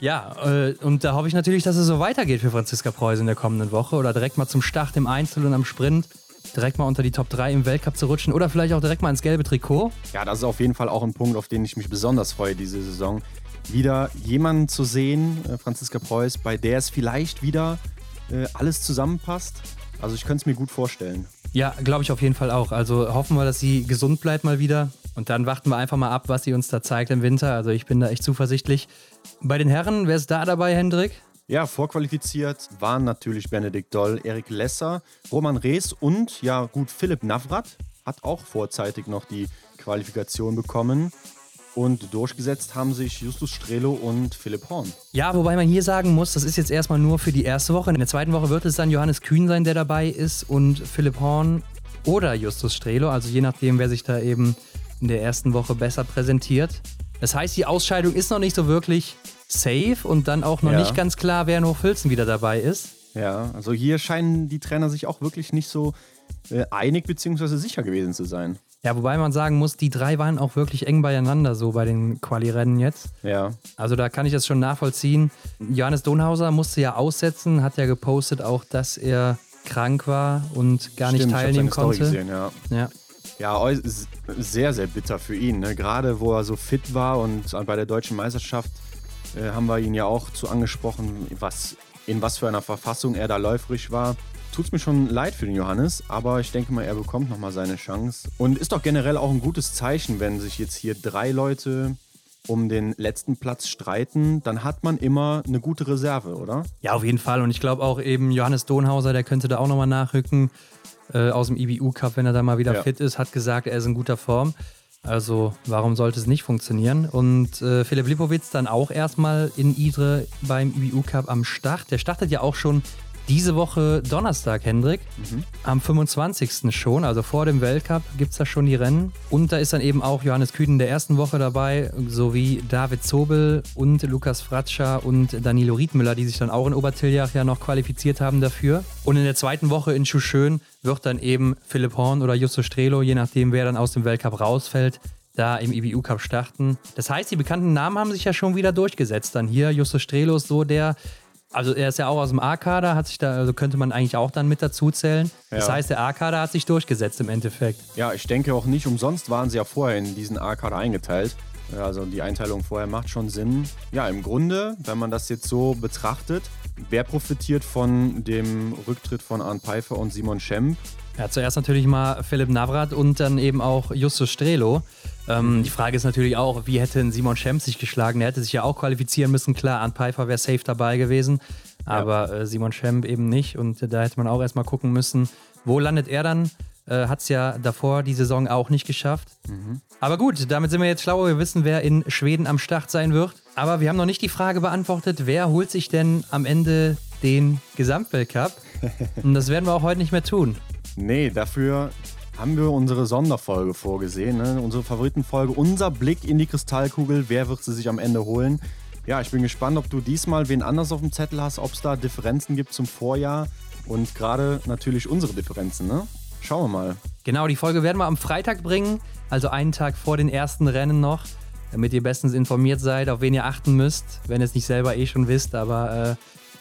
Ja, äh, und da hoffe ich natürlich, dass es so weitergeht für Franziska Preuß in der kommenden Woche oder direkt mal zum Start im Einzel und am Sprint direkt mal unter die Top 3 im Weltcup zu rutschen oder vielleicht auch direkt mal ins gelbe Trikot. Ja, das ist auf jeden Fall auch ein Punkt, auf den ich mich besonders freue diese Saison. Wieder jemanden zu sehen, äh, Franziska Preuß, bei der es vielleicht wieder äh, alles zusammenpasst. Also ich könnte es mir gut vorstellen. Ja, glaube ich auf jeden Fall auch. Also hoffen wir, dass sie gesund bleibt mal wieder. Und dann warten wir einfach mal ab, was sie uns da zeigt im Winter. Also ich bin da echt zuversichtlich. Bei den Herren, wer ist da dabei, Hendrik? Ja, vorqualifiziert waren natürlich Benedikt Doll, Erik Lesser, Roman Rees und ja gut, Philipp Navrat hat auch vorzeitig noch die Qualifikation bekommen. Und durchgesetzt haben sich Justus Strelo und Philipp Horn. Ja, wobei man hier sagen muss, das ist jetzt erstmal nur für die erste Woche. In der zweiten Woche wird es dann Johannes Kühn sein, der dabei ist und Philipp Horn oder Justus Strelo, also je nachdem, wer sich da eben in der ersten Woche besser präsentiert. Das heißt, die Ausscheidung ist noch nicht so wirklich safe und dann auch noch ja. nicht ganz klar, wer in Hochfilzen wieder dabei ist. Ja, also hier scheinen die Trainer sich auch wirklich nicht so äh, einig bzw. sicher gewesen zu sein. Ja, wobei man sagen muss, die drei waren auch wirklich eng beieinander, so bei den Quali-Rennen jetzt. Ja. Also da kann ich das schon nachvollziehen. Johannes Donhauser musste ja aussetzen, hat ja gepostet auch, dass er krank war und gar Stimmt, nicht teilnehmen konnte. Story gesehen, ja. ja. Ja, sehr, sehr bitter für ihn. Ne? Gerade wo er so fit war und bei der deutschen Meisterschaft äh, haben wir ihn ja auch zu angesprochen, was, in was für einer Verfassung er da läuferisch war. Tut es mir schon leid für den Johannes, aber ich denke mal, er bekommt nochmal seine Chance. Und ist doch generell auch ein gutes Zeichen, wenn sich jetzt hier drei Leute um den letzten Platz streiten, dann hat man immer eine gute Reserve, oder? Ja, auf jeden Fall. Und ich glaube auch eben Johannes Donhauser, der könnte da auch nochmal nachrücken äh, aus dem IBU Cup, wenn er da mal wieder ja. fit ist, hat gesagt, er ist in guter Form. Also warum sollte es nicht funktionieren? Und äh, Philipp Lipowitz dann auch erstmal in Idre beim IBU Cup am Start. Der startet ja auch schon diese Woche Donnerstag, Hendrik. Mhm. Am 25. schon, also vor dem Weltcup, gibt es da schon die Rennen. Und da ist dann eben auch Johannes Kühn in der ersten Woche dabei, sowie David Zobel und Lukas Fratscher und Danilo Riedmüller, die sich dann auch in Obertiljach ja noch qualifiziert haben dafür. Und in der zweiten Woche in Schuschön wird dann eben Philipp Horn oder Justo Strelo, je nachdem wer dann aus dem Weltcup rausfällt, da im IBU Cup starten. Das heißt, die bekannten Namen haben sich ja schon wieder durchgesetzt. Dann hier Justo Strelo ist so der, also er ist ja auch aus dem A-Kader, hat sich da, also könnte man eigentlich auch dann mit dazu zählen. Ja. Das heißt, der A-Kader hat sich durchgesetzt im Endeffekt. Ja, ich denke auch nicht umsonst waren sie ja vorher in diesen A-Kader eingeteilt. Also die Einteilung vorher macht schon Sinn. Ja, im Grunde, wenn man das jetzt so betrachtet, wer profitiert von dem Rücktritt von Arne Pfeiffer und Simon Schemp? Ja, zuerst natürlich mal Philipp Navrat und dann eben auch Justus Strelo. Ähm, die Frage ist natürlich auch, wie hätte Simon Schemp sich geschlagen? Er hätte sich ja auch qualifizieren müssen. Klar, Arne Pfeiffer wäre safe dabei gewesen, aber ja. äh, Simon Schemp eben nicht. Und da hätte man auch erstmal gucken müssen, wo landet er dann? Äh, Hat es ja davor die Saison auch nicht geschafft. Mhm. Aber gut, damit sind wir jetzt schlauer. Wir wissen, wer in Schweden am Start sein wird. Aber wir haben noch nicht die Frage beantwortet, wer holt sich denn am Ende den Gesamtweltcup? Und das werden wir auch heute nicht mehr tun. Nee, dafür haben wir unsere Sonderfolge vorgesehen. Ne? Unsere Favoritenfolge, unser Blick in die Kristallkugel. Wer wird sie sich am Ende holen? Ja, ich bin gespannt, ob du diesmal wen anders auf dem Zettel hast, ob es da Differenzen gibt zum Vorjahr und gerade natürlich unsere Differenzen. Ne? Schauen wir mal. Genau, die Folge werden wir am Freitag bringen, also einen Tag vor den ersten Rennen noch, damit ihr bestens informiert seid, auf wen ihr achten müsst, wenn ihr es nicht selber eh schon wisst. Aber äh,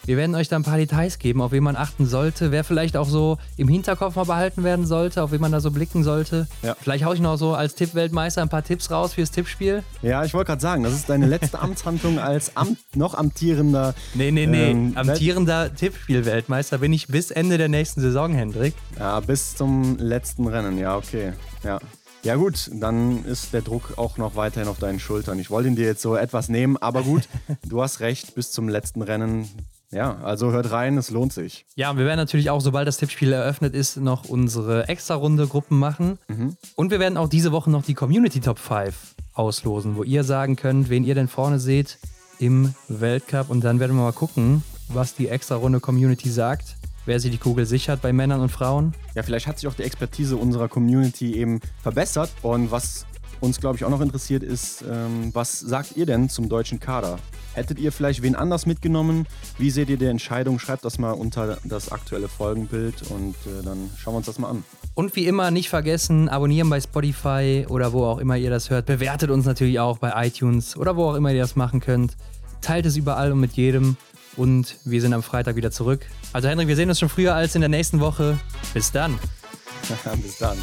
wir werden euch da ein paar Details geben, auf wen man achten sollte, wer vielleicht auch so im Hinterkopf mal behalten werden sollte, auf wen man da so blicken sollte. Ja. Vielleicht haue ich noch so als Tippweltmeister ein paar Tipps raus fürs Tippspiel. Ja, ich wollte gerade sagen, das ist deine letzte Amtshandlung als Amt, noch amtierender. Nee, nee, nee. Ähm, amtierender Tippspielweltmeister bin ich bis Ende der nächsten Saison, Hendrik. Ja, bis zum letzten Rennen, ja, okay. Ja. Ja gut, dann ist der Druck auch noch weiterhin auf deinen Schultern. Ich wollte ihn dir jetzt so etwas nehmen, aber gut, du hast recht, bis zum letzten Rennen ja, also hört rein, es lohnt sich. Ja, und wir werden natürlich auch, sobald das Tippspiel eröffnet ist, noch unsere Extra-Runde Gruppen machen. Mhm. Und wir werden auch diese Woche noch die Community Top 5 auslosen, wo ihr sagen könnt, wen ihr denn vorne seht im Weltcup. Und dann werden wir mal gucken, was die Extra-Runde Community sagt. wer sich die Kugel sichert bei Männern und Frauen. Ja, vielleicht hat sich auch die Expertise unserer Community eben verbessert. Und was uns, glaube ich, auch noch interessiert ist, ähm, was sagt ihr denn zum deutschen Kader? Hättet ihr vielleicht wen anders mitgenommen? Wie seht ihr die Entscheidung? Schreibt das mal unter das aktuelle Folgenbild und äh, dann schauen wir uns das mal an. Und wie immer nicht vergessen, abonnieren bei Spotify oder wo auch immer ihr das hört. Bewertet uns natürlich auch bei iTunes oder wo auch immer ihr das machen könnt. Teilt es überall und mit jedem. Und wir sind am Freitag wieder zurück. Also Henrik, wir sehen uns schon früher als in der nächsten Woche. Bis dann. Bis dann.